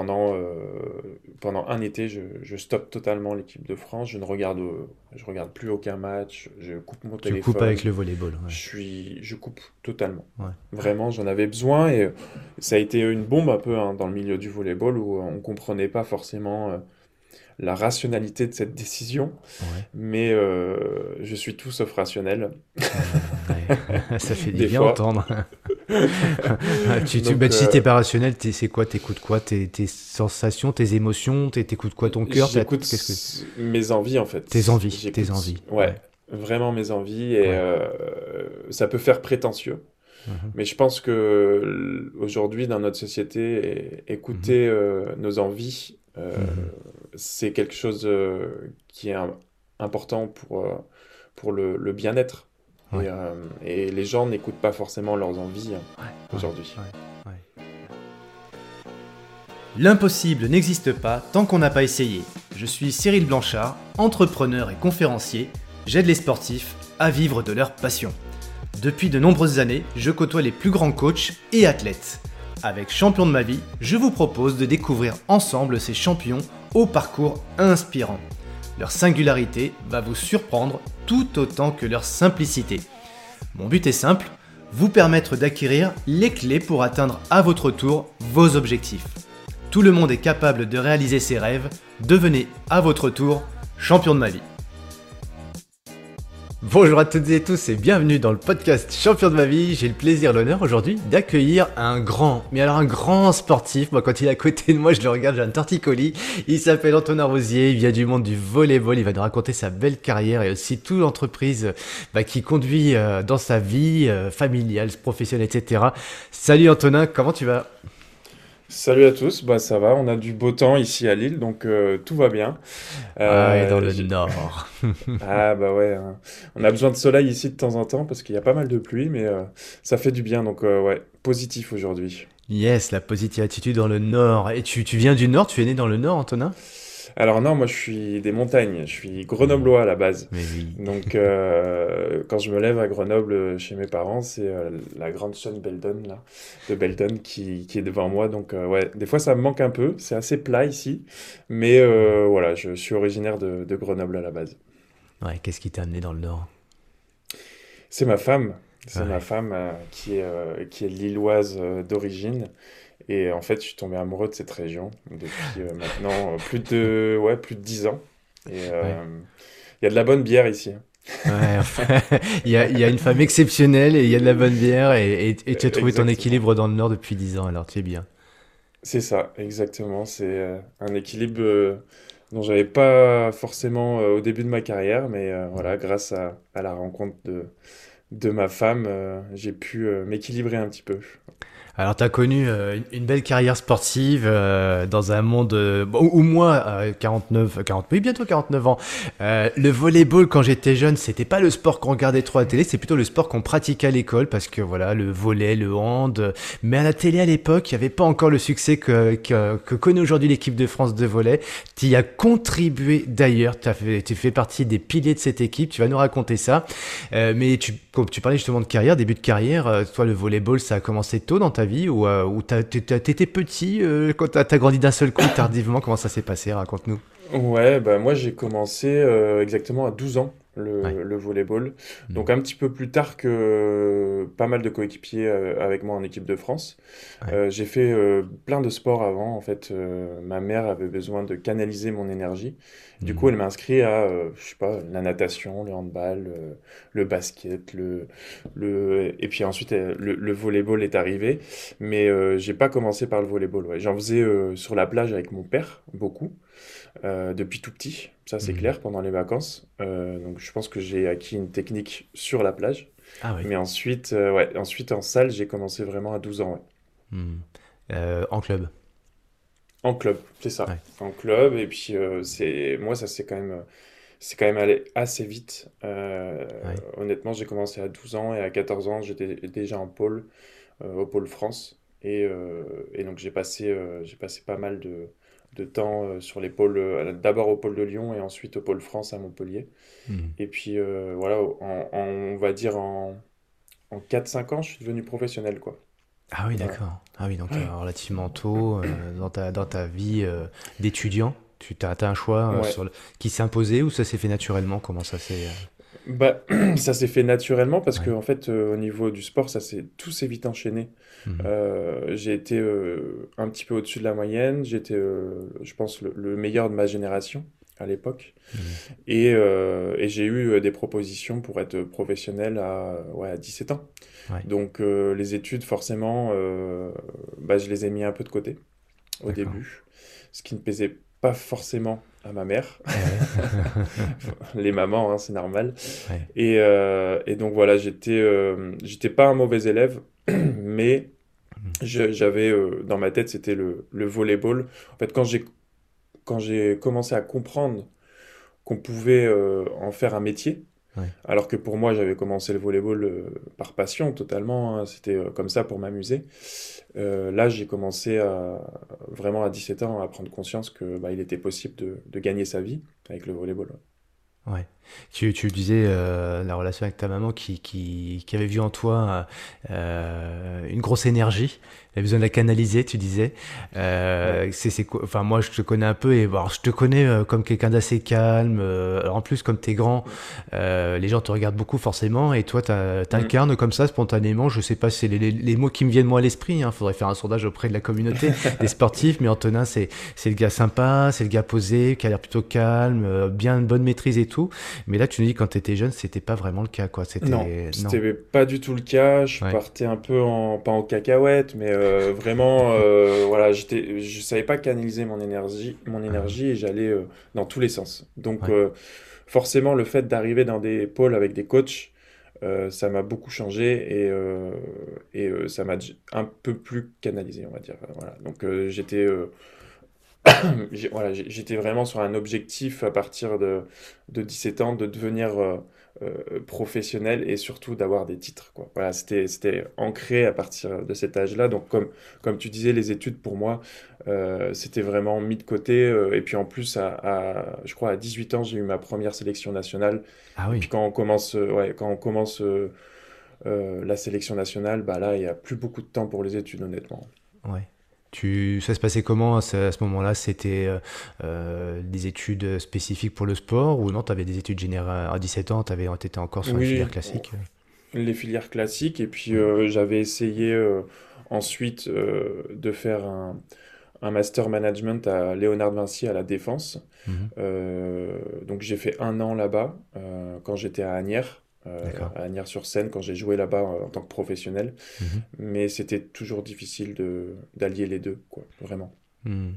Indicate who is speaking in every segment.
Speaker 1: pendant, pendant un été, je, je stoppe totalement l'équipe de France. Je ne regarde, je regarde plus aucun match. Je coupe mon téléphone.
Speaker 2: Tu coupes avec le volleyball.
Speaker 1: Je, suis, je coupe totalement. Vraiment, j'en avais besoin et ça a été une bombe un peu hein, dans le milieu du volleyball où on ne comprenait pas forcément la rationalité de cette décision, mais euh, je suis tout sauf rationnel.
Speaker 2: Ça fait du bien entendre. tu, tu, bah, Si t'es euh, pas rationnel, c'est quoi? T'écoutes quoi? Tes, tes, sensations, tes émotions? T'écoutes quoi ton cœur?
Speaker 1: J'écoute que... mes envies en fait.
Speaker 2: Tes envies, tes envies.
Speaker 1: Ouais, vraiment mes envies et euh, ça peut faire prétentieux. Mhm. Mais je pense que aujourd'hui, dans notre société, écouter mhm. nos envies, mhm c'est quelque chose euh, qui est important pour, euh, pour le, bien-être. Euh, et, les gens n'écoutent pas forcément leurs envies hein, aujourd'hui.
Speaker 3: L'impossible n'existe pas tant qu'on n'a pas essayé. Je suis Cyril Blanchard, entrepreneur et conférencier. J'aide les sportifs à vivre de leur passion. Depuis de nombreuses années, je côtoie les plus grands coachs et athlètes. Avec Champion de ma vie, je vous propose de découvrir ensemble ces champions au parcours inspirant. Leur singularité va vous surprendre tout autant que leur simplicité. Mon but est simple, vous permettre d'acquérir les clés pour atteindre à votre tour vos objectifs. Tout le monde est capable de réaliser ses rêves, devenez à votre tour champion de ma vie.
Speaker 2: Bonjour à toutes et tous et bienvenue dans le podcast Champion de ma vie. J'ai le plaisir, l'honneur aujourd'hui d'accueillir un grand, mais alors un grand sportif. Moi, quand il est à côté de moi, je le regarde, j'ai un torticolis. Il s'appelle Antonin Rosier, il vient du monde du volleyball. Il va nous raconter sa belle carrière et aussi toute l'entreprise bah, qui conduit euh, dans sa vie euh, familiale, professionnelle, etc. Salut Antonin, comment tu vas?
Speaker 1: Salut à tous, bah ça va, on a du beau temps ici à Lille, donc euh, tout va bien.
Speaker 2: ah, et dans le nord.
Speaker 1: ah bah ouais, hein. on a besoin de soleil ici de temps en temps parce qu'il y a pas mal de pluie, mais euh, ça fait du bien, donc euh, ouais, positif aujourd'hui.
Speaker 2: Yes, la positive attitude dans le nord. Et tu, tu viens du nord, tu es né dans le nord, Antonin?
Speaker 1: Alors non, moi je suis des montagnes, je suis grenoblois à la base. Donc euh, quand je me lève à Grenoble chez mes parents, c'est euh, la grande chaîne Beldon là, de Beldon qui, qui est devant moi. Donc euh, ouais, des fois ça me manque un peu, c'est assez plat ici, mais voilà, je suis originaire de, de Grenoble à la base.
Speaker 2: Ouais, qu'est-ce qui t'a amené dans le Nord?
Speaker 1: C'est ma femme. C'est ma femme qui, est, qui est lilloise d'origine et en fait, je suis tombé amoureux de cette région depuis euh, maintenant euh, plus de, ouais, plus de 10 ans. Et euh, il y a de la bonne bière ici.
Speaker 2: Hein. Il, y a, il y, a, une femme exceptionnelle et il y a de la bonne bière et, et, tu as trouvé ton équilibre dans le Nord depuis 10 ans, alors tu es bien.
Speaker 1: C'est ça, exactement. C'est un équilibre dont j'avais pas forcément au début de ma carrière, mais voilà, grâce à, à, la rencontre de, de ma femme, j'ai pu m'équilibrer un petit peu.
Speaker 2: Alors, tu as connu euh, une belle carrière sportive euh, dans un monde euh, où moi, 49, 40, oui, bientôt 49 ans, le volleyball quand j'étais jeune, c'était pas le sport qu'on regardait trop à la télé, c'est plutôt le sport qu'on pratiquait à l'école parce que voilà, le volley, le hand. Mais à la télé à l'époque, il n'y avait pas encore le succès que, que, que connaît aujourd'hui l'équipe de France de volley. Tu y as contribué d'ailleurs, tu fais partie des piliers de cette équipe, tu vas nous raconter ça. mais tu, tu parlais justement de carrière, début de carrière, toi le volleyball ça a commencé tôt dans ta vie ou, euh, ou t'étais petit euh, quand t'as as grandi d'un seul coup tardivement Comment ça s'est passé? Raconte-nous.
Speaker 1: Ouais, bah moi j'ai commencé euh, exactement à 12 ans le, le volleyball. Mmh. Donc un petit peu plus tard que pas mal de coéquipiers avec moi en équipe de France. j'ai fait plein de sports avant. En fait, ma mère avait besoin de canaliser mon énergie. Du coup, elle m'a inscrit à, euh, je sais pas, la natation, le handball, euh, le basket, le, le, et puis ensuite euh, le, le volleyball est arrivé. Mais euh, j'ai pas commencé par le volleyball. Ouais. J'en faisais sur la plage avec mon père beaucoup depuis tout petit. Ça c'est mmh. clair pendant les vacances. donc je pense que j'ai acquis une technique sur la plage. Ah, oui. Mais ensuite, ouais, ensuite en salle, j'ai commencé vraiment à 12 ans. Ouais.
Speaker 2: Mmh. en club.
Speaker 1: En club, c'est ça. En club, et puis euh, c'est moi, ça c'est quand même, c'est quand même allé assez vite. Euh, honnêtement, j'ai commencé à 12 ans et à 14 ans, j'étais déjà en pôle, euh, au pôle France. Et, et donc j'ai passé, j'ai passé pas mal de, de temps sur les pôles, d'abord au pôle de Lyon et ensuite au pôle France à Montpellier. Mmh. Et puis voilà, on va dire en, en 4-5 ans, je suis devenu professionnel, quoi.
Speaker 2: Ah oui, d'accord. Ah oui, donc relativement tôt dans, ta, dans ta vie d'étudiant, tu as, as, un choix sur le... qui s'est imposé ou ça s'est fait naturellement? Comment ça s'est
Speaker 1: bah, ça s'est fait naturellement parce que en fait, euh, au niveau du sport, ça s'est tout s'est vite enchaîné. Mhm. Euh, j'ai été euh, un petit peu au-dessus de la moyenne. J'étais, je pense, le, meilleur de ma génération à l'époque. Mhm. Et, et j'ai eu des propositions pour être professionnel à, ouais, à 17 ans. Donc les études, forcément, bah, je les ai mis un peu de côté au début, ce qui ne pesait pas forcément à ma mère. les mamans, hein, c'est normal. Et, euh, et, donc voilà, j'étais euh, j'étais pas un mauvais élève, mais j'avais euh, dans ma tête, c'était le, le volleyball. En fait, quand j'ai quand j'ai commencé à comprendre qu'on pouvait en faire un métier, alors que pour moi, j'avais commencé le volleyball euh, par passion totalement. Hein. C'était euh, comme ça pour m'amuser. Euh, là, j'ai commencé à, vraiment à 17 ans à prendre conscience que bah, il était possible de, de, gagner sa vie avec le volleyball.
Speaker 2: Ouais. Tu, tu disais la relation avec ta maman qui, qui, qui avait vu en toi une grosse énergie avait besoin de la canaliser, tu disais. Euh, c'est, c'est, enfin, moi, je te connais un peu et bon, je te connais euh, comme quelqu'un d'assez calme. Euh, en plus, comme tu es grand, euh, les gens te regardent beaucoup forcément et toi, t'incarnes mm. comme ça spontanément. Je sais pas si c'est les, les, mots qui me viennent moi à l'esprit. Il hein. faudrait faire un sondage auprès de la communauté des sportifs. Mais Antonin, c'est, c'est le gars sympa, c'est le gars posé, qui a l'air plutôt calme, euh, bien bonne maîtrise et tout. Mais là, tu nous dis quand tu étais jeune, c'était pas vraiment le cas, quoi.
Speaker 1: C'était, non, c'était pas du tout le cas. Je partais un peu en, pas en cacahuète, mais euh, vraiment, euh, voilà, j'étais, je savais pas canaliser mon énergie, mon énergie et j'allais euh, dans tous les sens. Donc, forcément, le fait d'arriver dans des pôles avec des coachs, ça m'a beaucoup changé et, et ça m'a un peu plus canalisé, on va dire. Voilà. Donc, j'étais voilà, j'étais vraiment sur un objectif à partir de, de 17 ans de devenir euh, professionnel et surtout d'avoir des titres. Quoi. Voilà, c'était, ancré à partir de cet âge-là. Donc, comme, comme tu disais, les études, pour moi, euh, c'était vraiment mis de côté. Euh, et puis, en plus, à, je crois, à 18 ans, j'ai eu ma première sélection nationale. Ah oui. Et puis, quand on commence, ouais, quand on commence la sélection nationale, bah là, il n'y a plus beaucoup de temps pour les études, honnêtement.
Speaker 2: Ouais. Tu, ça se passait comment à ce, moment-là? C'était euh, euh, des études spécifiques pour le sport ou non? Tu avais des études générales à 17 ans Tu étais encore sur les filières classiques
Speaker 1: Les filières classiques. Et puis euh, j'avais essayé ensuite de faire un, un, master management à Léonard Vinci à la Défense. Mhm. donc j'ai fait un an là-bas quand j'étais à Agnières. Euh, à Agnières-sur-Seine quand j'ai joué là-bas en, tant que professionnel. Mhm. Mais c'était toujours difficile d'allier les deux, quoi, vraiment.
Speaker 2: Mhm.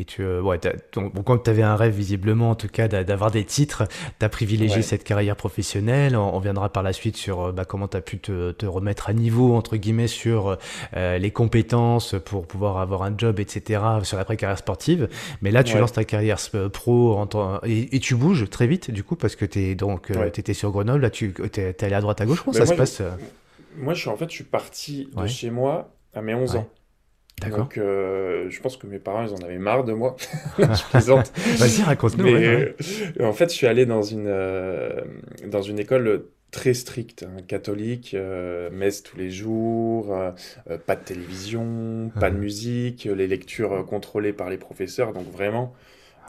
Speaker 2: Et tu, euh, ouais, donc, quand tu avais un rêve, visiblement, en tout cas, d'avoir des titres, tu as privilégié cette carrière professionnelle. On, viendra par la suite sur euh, bah, comment tu as pu te, te, remettre à niveau, entre guillemets, sur euh, les compétences pour pouvoir avoir un job, etc., sur la carrière sportive. Mais là, tu lances ta carrière pro en et, tu bouges très vite, du coup, parce que tu donc étais sur Grenoble, là, tu es, allé à droite, à gauche. Comment ça se passe
Speaker 1: Moi, je suis, en fait, je suis parti de chez moi à mes 11 ans. Donc, euh, je pense que mes parents, ils en avaient marre de moi. je plaisante.
Speaker 2: Vas-y, raconte-nous. Euh,
Speaker 1: en fait, je suis allé dans une, euh, dans une école très stricte, hein, catholique, messe tous les jours, pas de télévision, pas de musique, les lectures contrôlées par les professeurs. Donc, vraiment,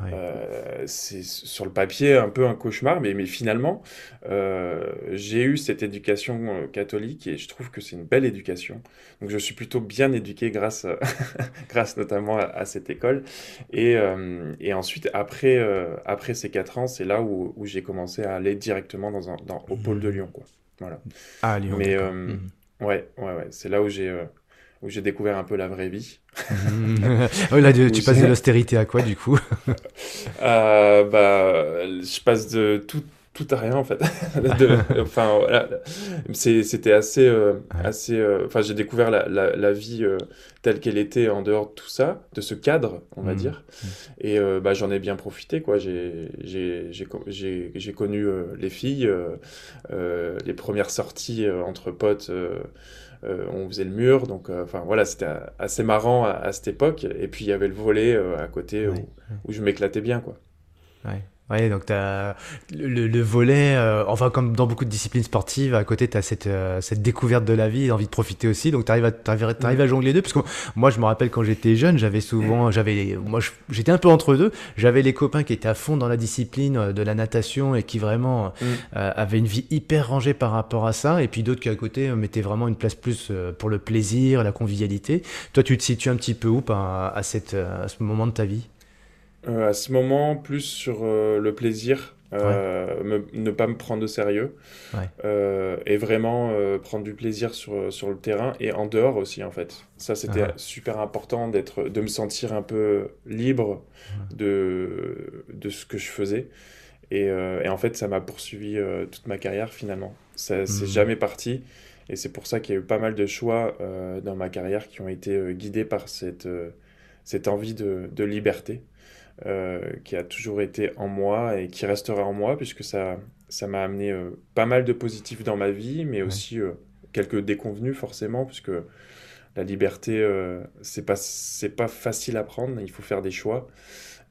Speaker 1: euh, c'est sur le papier un peu un cauchemar, mais, mais finalement, euh, j'ai eu cette éducation euh, catholique et je trouve que c'est une belle éducation. Donc je suis plutôt bien éduqué grâce, grâce notamment à, cette école. Et, et ensuite, après, après ces quatre ans, c'est là où, où j'ai commencé à aller directement dans un, dans, au pôle de mmh. Lyon. Quoi. Voilà.
Speaker 2: Ah, Lyon.
Speaker 1: Mais mmh. ouais, ouais, ouais, c'est là où j'ai où j'ai découvert un peu la vraie vie.
Speaker 2: oh, là, tu, passes de l'austérité à quoi du coup?
Speaker 1: Euh, bah, Je passe de tout, tout à rien en fait. de, enfin, voilà. C'était assez. Euh, assez euh, enfin, j'ai découvert la, la, la vie telle qu'elle était en dehors de tout ça, de ce cadre, on va mmh. dire. Mmh. Et bah, j'en ai bien profité. quoi. J'ai connu les filles, les premières sorties entre potes. Euh, on faisait le mur, donc euh, enfin voilà, c'était assez marrant à, cette époque. Et puis il y avait le volet euh, à côté où, je m'éclatais bien, quoi.
Speaker 2: Ouais. Ouais, donc as le, le volet, euh, enfin comme dans beaucoup de disciplines sportives, à côté tu as cette, euh, cette découverte de la vie envie de profiter aussi, donc tu arrives, à, arrives, à jongler les deux, parce que moi je me rappelle quand j'étais jeune, j'avais souvent, j'avais, moi j'étais un peu entre deux, j'avais les copains qui étaient à fond dans la discipline euh, de la natation et qui vraiment mm. avaient une vie hyper rangée par rapport à ça, et puis d'autres qui à côté mettaient vraiment une place plus pour le plaisir, la convivialité. Toi tu te situes un petit peu où à, à, cette, à ce moment de ta vie?
Speaker 1: Euh, à ce moment, plus sur euh, le plaisir, euh, ne pas me prendre au sérieux, et vraiment prendre du plaisir sur, sur le terrain et en dehors aussi, en fait. Ça, c'était super important d'être, de me sentir un peu libre de, de ce que je faisais. Et, et en fait, ça m'a poursuivi toute ma carrière finalement. Ça, c'est mmh. jamais parti. Et c'est pour ça qu'il y a eu pas mal de choix dans ma carrière qui ont été guidés par cette, cette envie de, de liberté. Euh, qui a toujours été en moi et qui restera en moi, puisque ça ça m'a amené euh, pas mal de positifs dans ma vie, mais aussi euh, quelques déconvenus forcément, puisque la liberté, c'est pas, c'est pas facile à prendre, il faut faire des choix.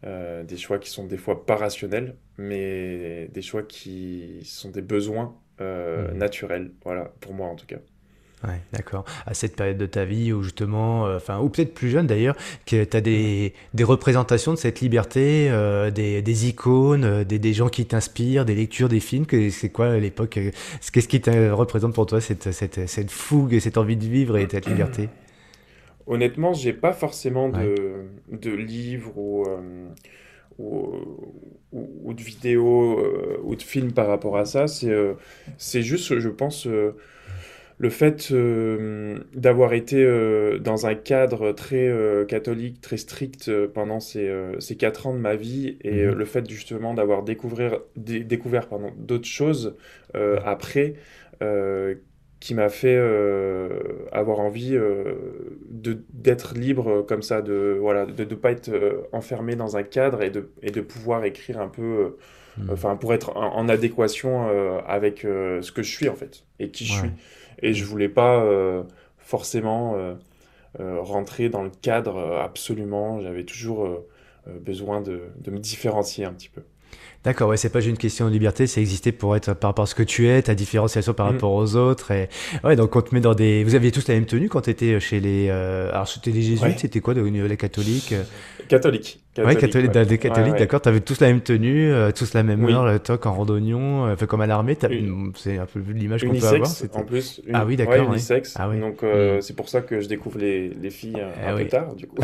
Speaker 1: des choix qui sont des fois pas rationnels, mais des choix qui sont des besoins naturels, voilà, pour moi en tout cas.
Speaker 2: Ouais, d'accord. À cette période de ta vie où justement, euh, enfin, ou peut-être plus jeune d'ailleurs, que tu as des, des, représentations de cette liberté, euh, des, des, icônes, euh, des, des, gens qui t'inspirent, des lectures, des films. C'est quoi à l'époque Qu'est-ce qui te représente pour toi cette, cette, cette, fougue et cette envie de vivre et cette liberté?
Speaker 1: Honnêtement, j'ai pas forcément de, de livres ou, ou, ou, de vidéos ou de films par rapport à ça. C'est juste, je pense le fait euh, d'avoir été euh, dans un cadre très euh, catholique, très strict pendant ces, ces, quatre ans de ma vie, et mhm. le fait justement d'avoir découvert, découvert d'autres choses après, qui m'a fait avoir envie d'être libre comme ça, de ne voilà, de, de pas être enfermé dans un cadre et de, et de pouvoir écrire un peu, mhm. enfin pour être en, adéquation avec ce que je suis en fait, et qui je suis. Et je voulais pas euh, forcément euh, euh, rentrer dans le cadre absolument. J'avais toujours besoin de, de me différencier un petit peu.
Speaker 2: D'accord, ouais, c'est pas juste une question de liberté, c'est exister pour être par rapport à ce que tu es, ta différenciation par mm. rapport aux autres. Et ouais, donc on te met dans des. Vous aviez tous la même tenue quand tu étais chez les. Alors c'était les jésuites, c'était quoi, les catholiques
Speaker 1: Catholiques.
Speaker 2: Oui, catholique, des catholiques, d'accord. T'avais tous la même tenue, euh, tous la même heure, le toc en randonnion, euh, fait comme à l'armée. C'est un peu l'image qu'on peut avoir.
Speaker 1: En plus,
Speaker 2: ah oui, d'accord.
Speaker 1: unisexe. Ah, oui. Donc euh, mm. c'est pour ça que je découvre les, les filles un eh peu tard, du coup.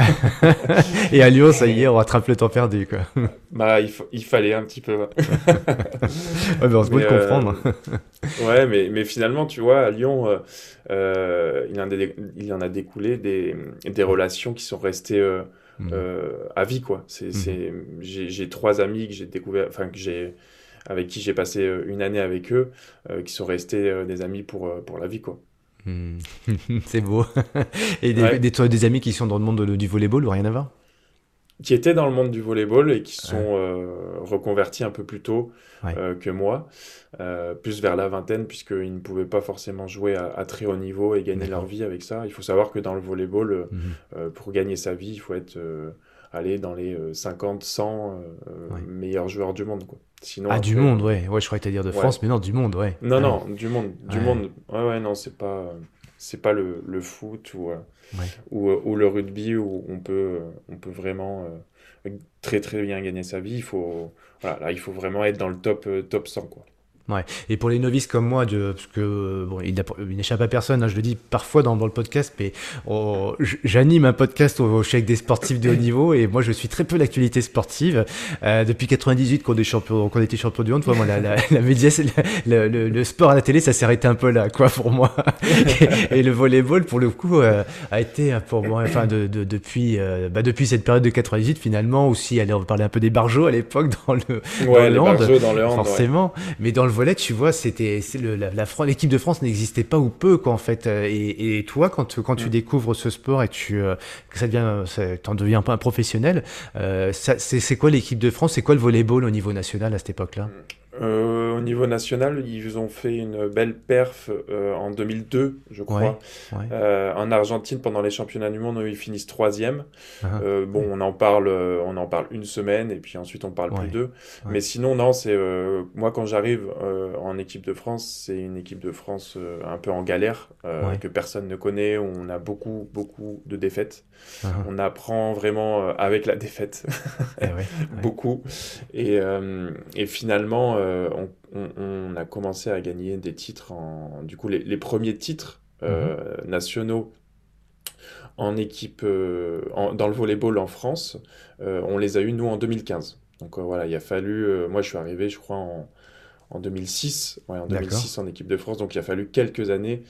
Speaker 2: Et à Lyon, ça y est, on rattrape le temps perdu, quoi.
Speaker 1: bah, il, il fallait un petit peu. ouais,
Speaker 2: mais on se peut de comprendre.
Speaker 1: ouais, mais, mais finalement, tu vois, à Lyon, il, en a, il en a découlé des, des relations qui sont restées Mm. Euh, à vie quoi. C'est, mm. j'ai trois amis que j'ai découvert, enfin que j'ai avec qui j'ai passé euh, une année avec eux, euh, qui sont restés des amis pour, pour la vie quoi.
Speaker 2: Mm. c'est beau. Et des, des, amis qui sont dans le monde du volleyball ou rien à voir?
Speaker 1: Qui étaient dans le monde du volleyball et qui sont reconvertis un peu plus tôt que moi, plus vers la vingtaine, puisqu'ils ne pouvaient pas forcément jouer à, très haut niveau et gagner leur vie avec ça. Il faut savoir que dans le volleyball, mhm. pour gagner sa vie, il faut être aller dans les 50, 100 meilleurs joueurs du monde. Quoi.
Speaker 2: Sinon, ah, du monde, ouais. ouais. Je croyais te dire de France, mais non, du monde, ouais.
Speaker 1: Non, non, du monde. Du monde. Ouais, ouais, non, c'est pas c'est pas le, le, foot ou, ou, ou, le rugby où on peut, on peut vraiment très très bien gagner sa vie. Il faut, voilà, là, il faut vraiment être dans le top, top 100. Quoi.
Speaker 2: Ouais. Et pour les novices comme moi, de, parce que bon, il, n'échappe à personne, hein, je le dis parfois dans, dans le podcast, mais oh, j'anime un podcast au, chèque des sportifs de haut niveau et moi je suis très peu l'actualité sportive. Euh, depuis 98 qu'on est champion, qu'on était champion du monde, moi la, la, la média, le, le, le, sport à la télé, ça s'est arrêté un peu là, quoi pour moi. et, le volleyball, pour le coup, euh, a été pour moi, enfin de, de, depuis, euh, bah, depuis cette période de 98 finalement aussi. Allez, on va parler un peu des barjots à l'époque dans le,
Speaker 1: ouais, dans, le dans le hand,
Speaker 2: forcément, mais dans le volet, tu vois, c'était l'équipe de France n'existait pas ou peu quoi en fait. Et, et toi, quand, quand tu mm. découvres ce sport et tu euh, que ça devient, en deviens un peu un professionnel, euh, c'est quoi l'équipe de France? C'est quoi le volleyball au niveau national à cette époque-là?
Speaker 1: Euh, au niveau national, ils ont fait une belle perf en 2002, je crois, en Argentine pendant les championnats du monde où ils finissent troisième. Ah. bon, on en parle, on en parle une semaine et puis ensuite on parle plus d'eux. Mais sinon, non, c'est moi quand j'arrive en équipe de France, c'est une équipe de France un peu en galère que personne ne connaît. Où on a beaucoup, beaucoup de défaites. Ah. On apprend vraiment avec la défaite, eh beaucoup. Et, et finalement, on, on, a commencé à gagner des titres, en, du coup, les, premiers titres euh, mhm. nationaux en équipe, euh, dans le volleyball en France, euh, on les a eu nous en 2015. Donc voilà, il a fallu, moi je suis arrivé, je crois, en, en 2006, en 2006 en équipe de France. Donc il a fallu quelques années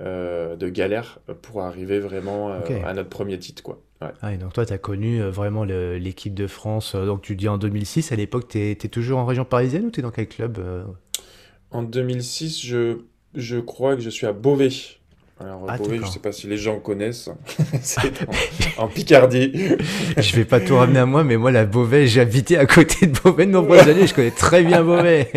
Speaker 1: de galère pour arriver vraiment à notre premier titre. Quoi.
Speaker 2: Ah, donc toi, tu as connu vraiment l'équipe de France. donc tu dis en 2006, à l'époque, tu es, toujours en région parisienne ou tu es dans quel club
Speaker 1: En 2006, je, je crois que je suis à Beauvais. Alors, ah, Beauvais, je sais pas si les gens connaissent. c'est en, Picardie.
Speaker 2: je vais pas tout ramener à moi, mais moi, la Beauvais, j'ai habité à côté de Beauvais de nombreuses années. Je connais très bien Beauvais.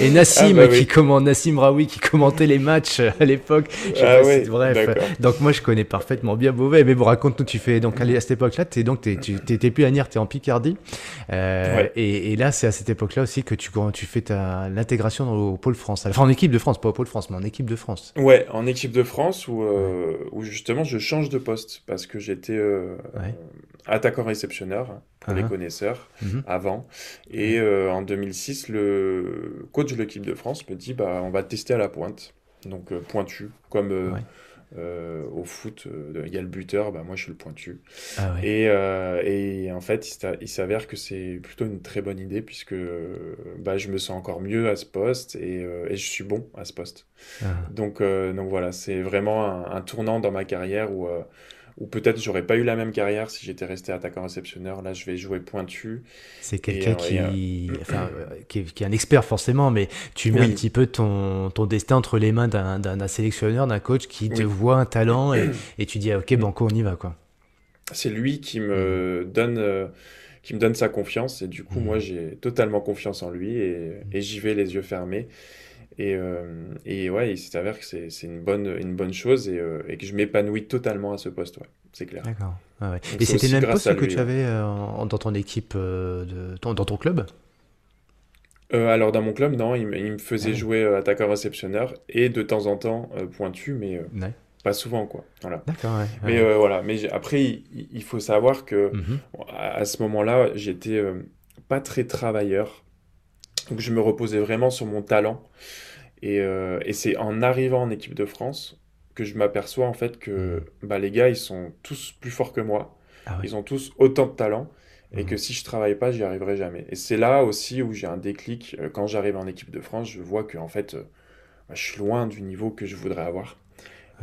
Speaker 2: Et Nassim, ah, bah qui Nassim Raoui, qui commentait les matchs à l'époque. Ah, oui, bref. Donc, moi, je connais parfaitement bien Beauvais. Mais bon, raconte-nous, tu fais, donc, à cette époque-là, tu t'étais plus à Nier, es en Picardie. Euh, et, et, là, c'est à cette époque-là aussi que tu, tu fais l'intégration au Pôle France. Enfin, en équipe de France, pas au Pôle France, mais en équipe de France.
Speaker 1: Ouais, en équipe de France euh, où, justement je change de poste parce que j'étais euh, attaquant réceptionneur pour les uh-huh. connaisseurs mm-hmm. avant. Et euh, en 2006, le coach de l'équipe de France me dit bah, on va tester à la pointe. Donc pointu, comme euh, au foot, euh, il y a le buteur, bah, moi je suis le pointu. Ah et, euh, et, en fait, il s'avère que c'est plutôt une très bonne idée puisque bah, je me sens encore mieux à ce poste et, et je suis bon à ce poste. Ah. Donc, donc voilà, c'est vraiment un, un, tournant dans ma carrière où ou peut-être j'aurais pas eu la même carrière si j'étais resté attaquant réceptionneur. Là, je vais jouer pointu.
Speaker 2: C'est quelqu'un euh, qui, euh, enfin, euh, qui, est, qui, est, un expert forcément, mais tu mets un petit peu ton, ton destin entre les mains d'un sélectionneur, d'un coach qui te voit un talent et, et tu dis ah, ok, banco, on y va quoi.
Speaker 1: C'est lui qui me donne. qui me donne sa confiance et du coup moi j'ai totalement confiance en lui et, et j'y vais les yeux fermés et, euh, et ouais, il s'avère que c'est une bonne, une bonne chose et, euh, et que je m'épanouis totalement à ce poste, ouais, c'est clair.
Speaker 2: D'accord. ouais. Et c'était le même poste que tu avais euh, dans ton équipe, de, dans ton club?
Speaker 1: Alors dans mon club, non, il, me faisait jouer attaquant réceptionneur et de temps en temps pointu, mais pas souvent quoi. Voilà. D'accord. Ouais, mais voilà, mais après il, faut savoir que mhm. à, ce moment-là, j'étais pas très travailleur, donc je me reposais vraiment sur mon talent. Euh, et, c'est en arrivant en équipe de France que je m'aperçois en fait que mmh. bah, les gars, ils sont tous plus forts que moi. Ah ils ont tous autant de talent. Et mmh. que si je travaille pas, j'y arriverai jamais. Et c'est là aussi où j'ai un déclic. Euh, quand j'arrive en équipe de France, je vois que en fait, euh, bah, je suis loin du niveau que je voudrais avoir.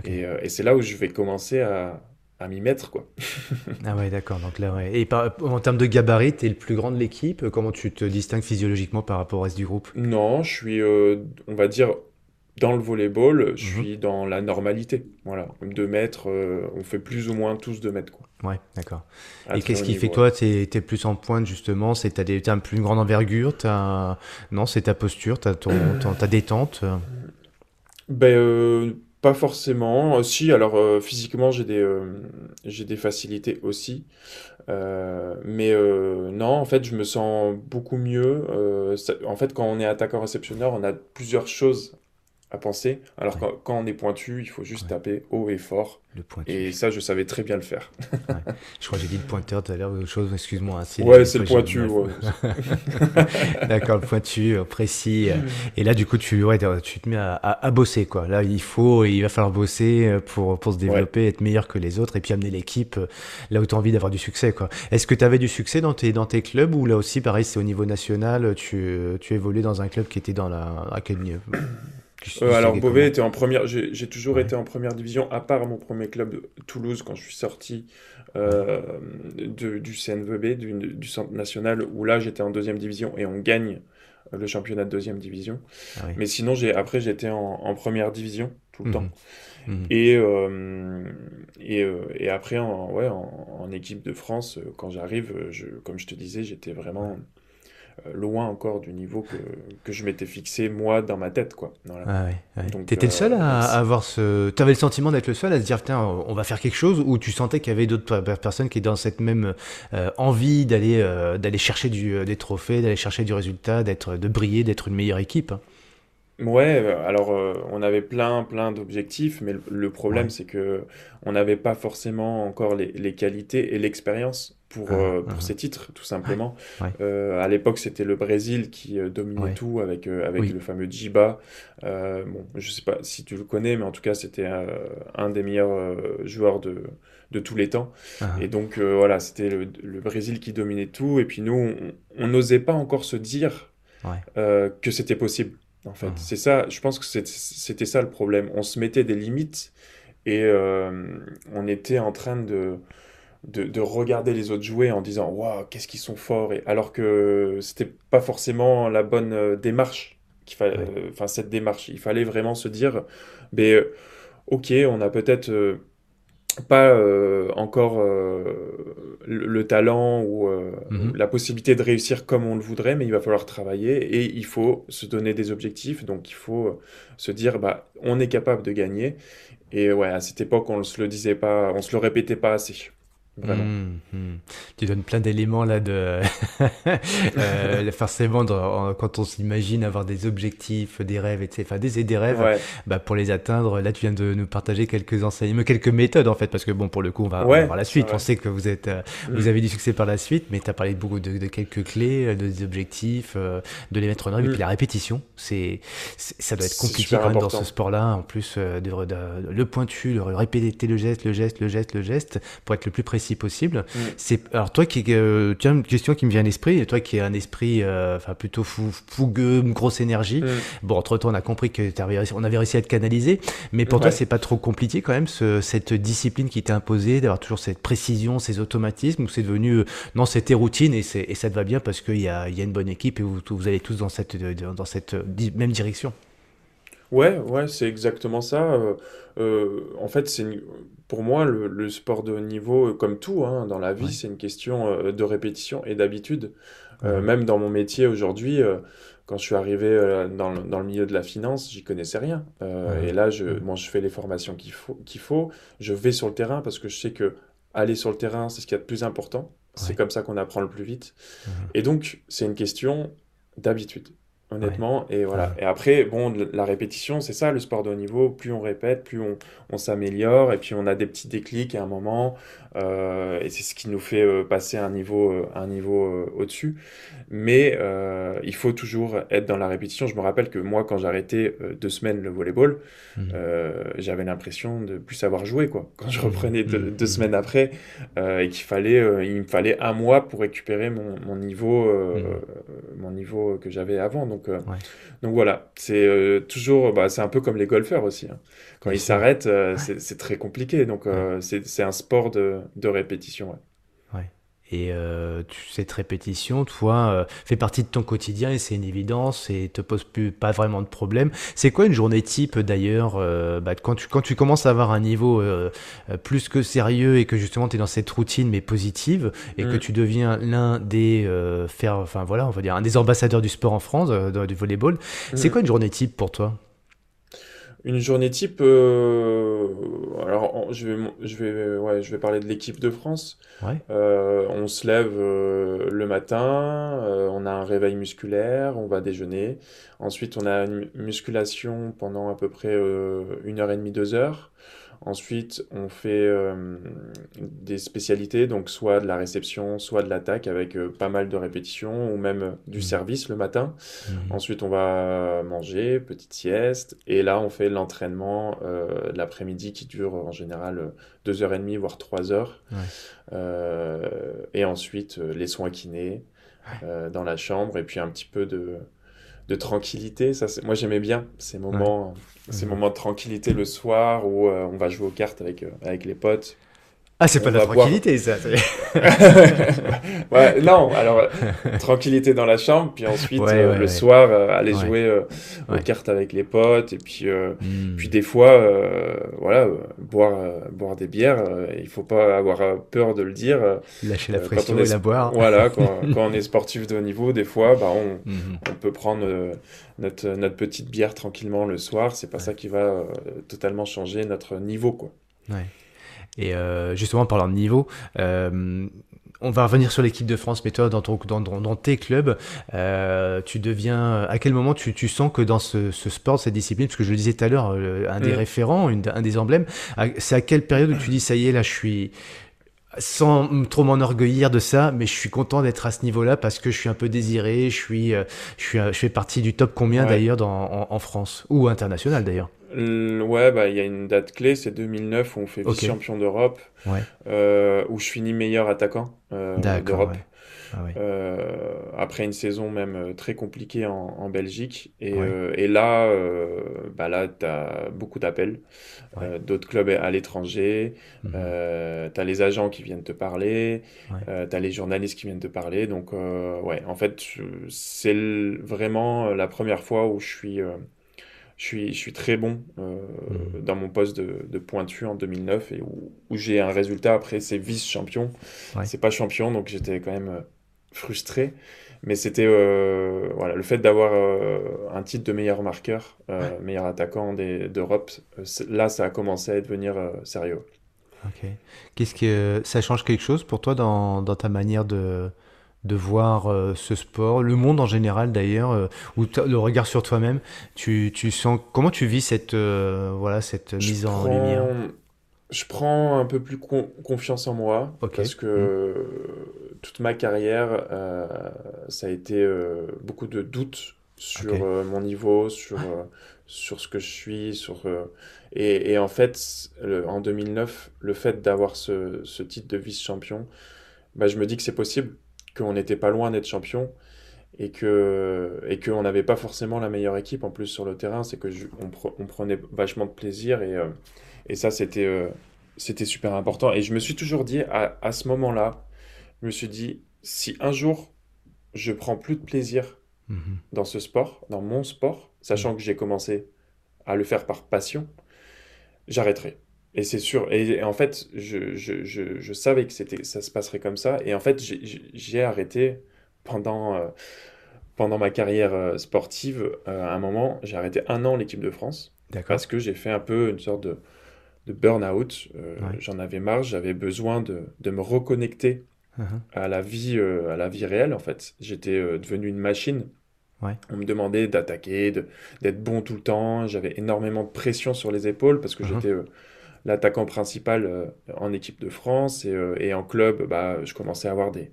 Speaker 1: Et, et c'est là où je vais commencer à, à m'y mettre quoi.
Speaker 2: ah ouais d'accord donc là ouais. et en termes de gabarit es le plus grand de l'équipe? Comment tu te distingues physiologiquement par rapport au reste du groupe?
Speaker 1: Non je suis euh, on va dire dans le volleyball je mhm. suis dans la normalité voilà 2 mètres euh, on fait plus ou moins tous 2 mètres quoi.
Speaker 2: Ouais d'accord. Et qu'est-ce qui fait que toi tu es, plus en pointe justement? C'est t'as des as une plus grande envergure as... non c'est ta posture t'as ton, ta détente?
Speaker 1: Ben euh, pas forcément. Euh, si, alors euh, physiquement, j'ai des, euh, j'ai des facilités aussi. mais non, en fait, je me sens beaucoup mieux. en fait, quand on est attaquant-réceptionneur, on a plusieurs choses à penser. Alors quand, on est pointu, il faut juste taper haut et fort. Le Et ça, je savais très bien le faire.
Speaker 2: Je crois que j'ai dit le pointeur tout à l'heure, chose, excuse-moi.
Speaker 1: Hein, ouais, c'est le pointu.
Speaker 2: D'accord, le pointu, euh, précis. Euh. Et là, du coup, tu, ouais, tu te mets à, à, bosser. Quoi. Là, il faut, il va falloir bosser euh, pour, pour se développer, être meilleur que les autres et puis amener l'équipe là où tu as envie d'avoir du succès. Quoi. Est-ce que tu avais du succès dans tes, dans tes clubs ou là aussi, pareil, c'est au niveau national, tu, tu évoluais dans un club qui était dans la. À quel niveau
Speaker 1: euh, alors Beauvais était en première, j'ai toujours été en première division, à part mon premier club Toulouse quand je suis sorti euh, du CNVB, du, centre national, où là j'étais en deuxième division et on gagne le championnat de deuxième division. Ah Mais sinon, après j'étais en, première division tout le mhm. temps. Mhm. Et, euh, et, après, en, ouais, en, équipe de France, quand j'arrive, comme je te disais, j'étais vraiment euh, loin encore du niveau que, que je m'étais fixé moi dans ma tête quoi.
Speaker 2: Ah ouais, T'étais le seul à, avoir ce. T'avais le sentiment d'être le seul à se dire tiens on va faire quelque chose ou tu sentais qu'il y avait d'autres personnes qui étaient dans cette même envie d'aller d'aller chercher du, des trophées, d'aller chercher du résultat, d'être de briller, d'être une meilleure équipe?
Speaker 1: Ouais, alors on avait plein plein d'objectifs, mais le, problème c'est que on n'avait pas forcément encore les, les qualités et l'expérience pour, ah, euh, pour ah. ces titres, tout simplement. Euh, à l'époque, c'était le Brésil qui euh, dominait tout avec, avec le fameux Jiba. bon, je sais pas si tu le connais, mais en tout cas, c'était un des meilleurs joueurs de, de tous les temps. Ah. Et donc, voilà, c'était le, le, Brésil qui dominait tout. Et puis nous, on n'osait pas encore se dire que c'était possible. En fait, c'est ça, je pense que c'était ça le problème. On se mettait des limites et on était en train de de, regarder les autres jouer en disant waouh qu'est-ce qu'ils sont forts et alors que c'était pas forcément la bonne euh, démarche qu'il fallait euh, enfin cette démarche il fallait vraiment se dire mais euh, ok on a peut-être pas encore le, talent ou mhm. la possibilité de réussir comme on le voudrait, mais il va falloir travailler et il faut se donner des objectifs. Donc il faut se dire, bah, on est capable de gagner. Et ouais, à cette époque, on ne se le disait pas, on se le répétait pas assez.
Speaker 2: Mmh, mmh. Tu donnes plein d'éléments là de euh, forcément quand on s'imagine avoir des objectifs, des rêves, etc. Enfin des, des rêves, bah, pour les atteindre. Là, tu viens de nous partager quelques enseignements, quelques méthodes en fait, parce que bon, pour le coup, on va, voir la suite. On sait que vous êtes, euh, mmh. vous avez du succès par la suite, mais tu as parlé beaucoup de, quelques clés, euh, de des objectifs, de les mettre en œuvre. Et puis la répétition, c'est, ça doit être compliqué quand même dans ce sport-là. En plus, de, le pointu, le répéter le geste, le geste, le geste, le geste, pour être le plus précis possible. Mm. C'est alors toi qui euh, tu as une question qui me vient à l'esprit, toi qui as un esprit euh, enfin plutôt fou, fougueux, grosse énergie. Mm. Bon, entre temps on a compris que on avait réussi à te canaliser, mais pour toi c'est pas trop compliqué quand même cette discipline qui t'est imposée, d'avoir toujours cette précision, ces automatismes, ou c'est devenu euh, non c'était routine et, et ça te va bien parce qu'il y a, y a une bonne équipe et vous, vous allez tous dans cette dans cette même direction?
Speaker 1: Ouais, ouais, c'est exactement ça. en fait, c'est pour moi, le, sport de haut niveau, euh, comme tout hein, dans la vie, c'est une question euh, de répétition et d'habitude. Euh, même dans mon métier aujourd'hui, quand je suis arrivé dans, le, dans, le, milieu de la finance, j'y connaissais rien. Et là, je, bon, je fais les formations qu'il faut, qu'il faut. Je vais sur le terrain parce que je sais que aller sur le terrain, c'est ce qu'il y a de plus important. C'est comme ça qu'on apprend le plus vite. Et donc, c'est une question d'habitude honnêtement. Et voilà. Et après, bon, la répétition, c'est ça le sport de haut niveau. Plus on répète, plus on, on s'améliore. Et puis on a des petits déclics à un moment. Euh, et c'est ce qui nous fait euh, passer un niveau, euh, un niveau au-dessus. Mais il faut toujours être dans la répétition. Je me rappelle que moi, quand j'arrêtais deux semaines le volleyball, mmh. j'avais l'impression de plus savoir jouer. Quoi. Quand je mmh. reprenais deux, mmh. semaines après et qu'il fallait, il me fallait un mois pour récupérer mon, mon niveau, mon niveau que j'avais avant. Donc, donc voilà, c'est toujours, bah, c'est un peu comme les golfeurs aussi. Hein. Quand ils s'arrêtent, c'est très compliqué. Donc c'est un sport de, de, répétition.
Speaker 2: Ouais. Et euh, cette répétition, toi, euh, fait partie de ton quotidien et c'est une évidence et te pose plus, pas vraiment de problème. C'est quoi une journée type d'ailleurs euh, bah, quand, tu, quand tu commences à avoir un niveau plus que sérieux et que justement tu es dans cette routine mais positive et que mm. tu deviens l'un des faire, enfin voilà, on va dire un des ambassadeurs du sport en France, du volleyball. C'est mm. quoi une journée type pour toi?
Speaker 1: Une journée type, euh, alors je vais, je, vais, ouais, je vais parler de l'équipe de France. Euh, on se lève euh, le matin, on a un réveil musculaire, on va déjeuner. Ensuite, on a une musculation pendant à peu près une heure et demie, deux heures. Ensuite, on fait euh, des spécialités, donc soit de la réception, soit de l'attaque avec euh, pas mal de répétitions ou même euh, du mmh. service le matin. Mmh. Ensuite, on va manger, petite sieste. Et là, on fait l'entraînement de l'après-midi qui dure en général 2h30 voire 3 heures. et ensuite, les soins kinés dans la chambre et puis un petit peu de de tranquillité. Ça, moi, j'aimais bien ces moments, ces moments de tranquillité le soir où euh, on va jouer aux cartes avec, euh, avec les potes.
Speaker 2: Ah, c'est pas de la tranquillité, ça.
Speaker 1: ouais, non, alors, tranquillité dans la chambre, puis ensuite, euh, le soir, euh, aller jouer euh, aux cartes avec les potes, et puis, hmm. puis des fois, voilà, boire, boire des bières, il faut pas avoir peur de le dire.
Speaker 2: Lâcher la pression et la boire.
Speaker 1: Voilà, quand, quand, on est sportif de haut niveau, des fois, bah, on, hmm. on peut prendre notre, notre petite bière tranquillement le soir, c'est pas ça qui va totalement changer notre niveau, quoi.
Speaker 2: Ouais. Et euh, justement, en parlant de niveau, euh, on va revenir sur l'équipe de France, mais toi, dans, ton, dans, dans tes clubs, euh, tu deviens. À quel moment tu, tu sens que dans ce, ce, sport, cette discipline, parce que je le disais tout à l'heure, un des mm. référents, un des emblèmes, c'est à quelle période où tu dis ça y est, là, je suis. Sans trop m'enorgueillir de ça, mais je suis content d'être à ce niveau-là parce que je suis un peu désiré, je suis, je suis, je fais partie du top combien d'ailleurs en, en France ou international d'ailleurs?
Speaker 1: Ouais, bah, il y a une date clé, c'est 2009 où on fait vice-champion d'Europe, euh, où je finis meilleur attaquant euh, d'Europe. Ah euh, après une saison même très compliquée en, Belgique. Et, et là, bah là tu as beaucoup d'appels, d'autres clubs à l'étranger, mhm. tu as les agents qui viennent te parler, tu as les journalistes qui viennent te parler. Donc, ouais, en fait, c'est vraiment la première fois où je suis je suis, je suis très bon euh, mmh. dans mon poste de, de, pointu en 2009 et où, où j'ai un résultat après, c'est vice-champion. C'est pas champion, donc j'étais quand même euh, frustré. Mais c'était euh, voilà, le fait d'avoir un titre de meilleur marqueur, meilleur attaquant d'Europe, là ça a commencé à devenir sérieux.
Speaker 2: Ok. Qu'est-ce que ça change quelque chose pour toi dans, dans ta manière de, de voir euh, ce sport, le monde en général d'ailleurs, euh, ou le regard sur toi-même. Tu, tu, sens comment tu vis cette euh, voilà cette mise en lumière?
Speaker 1: Je prends un peu plus confiance en moi parce que mmh. toute ma carrière, ça a été beaucoup de doutes sur mon niveau, sur sur ce que je suis, sur et, et, en fait, en 2009, le fait d'avoir ce, ce, titre de vice-champion, bah, je me dis que c'est possible qu'on n'était pas loin d'être champion et que et qu'on n'avait pas forcément la meilleure équipe en plus sur le terrain c'est que on, prenait vachement de plaisir et, euh, et ça c'était euh, c'était super important et je me suis toujours dit à, à ce moment là je me suis dit si un jour je prends plus de plaisir mhm. dans ce sport dans mon sport sachant mhm. que j'ai commencé à le faire par passion j'arrêterai et c'est sûr. Et, en fait, je, je, je, je savais que c'était, ça se passerait comme ça. Et en fait, j'ai arrêté pendant, euh, pendant ma carrière euh, sportive. Euh, à un moment, j'ai arrêté un an l'équipe de France. Parce que j'ai fait un peu une sorte de, de burn-out. J'en avais marre. J'avais besoin de, de, me reconnecter uh-huh. à, la vie, à la vie réelle, en fait. J'étais devenu une machine. Ouais. On me demandait d'attaquer, d'être bon tout le temps. J'avais énormément de pression sur les épaules parce que uh-huh. j'étais l'attaquant principal euh, en équipe de France et, euh, et, en club, bah, je commençais à avoir des,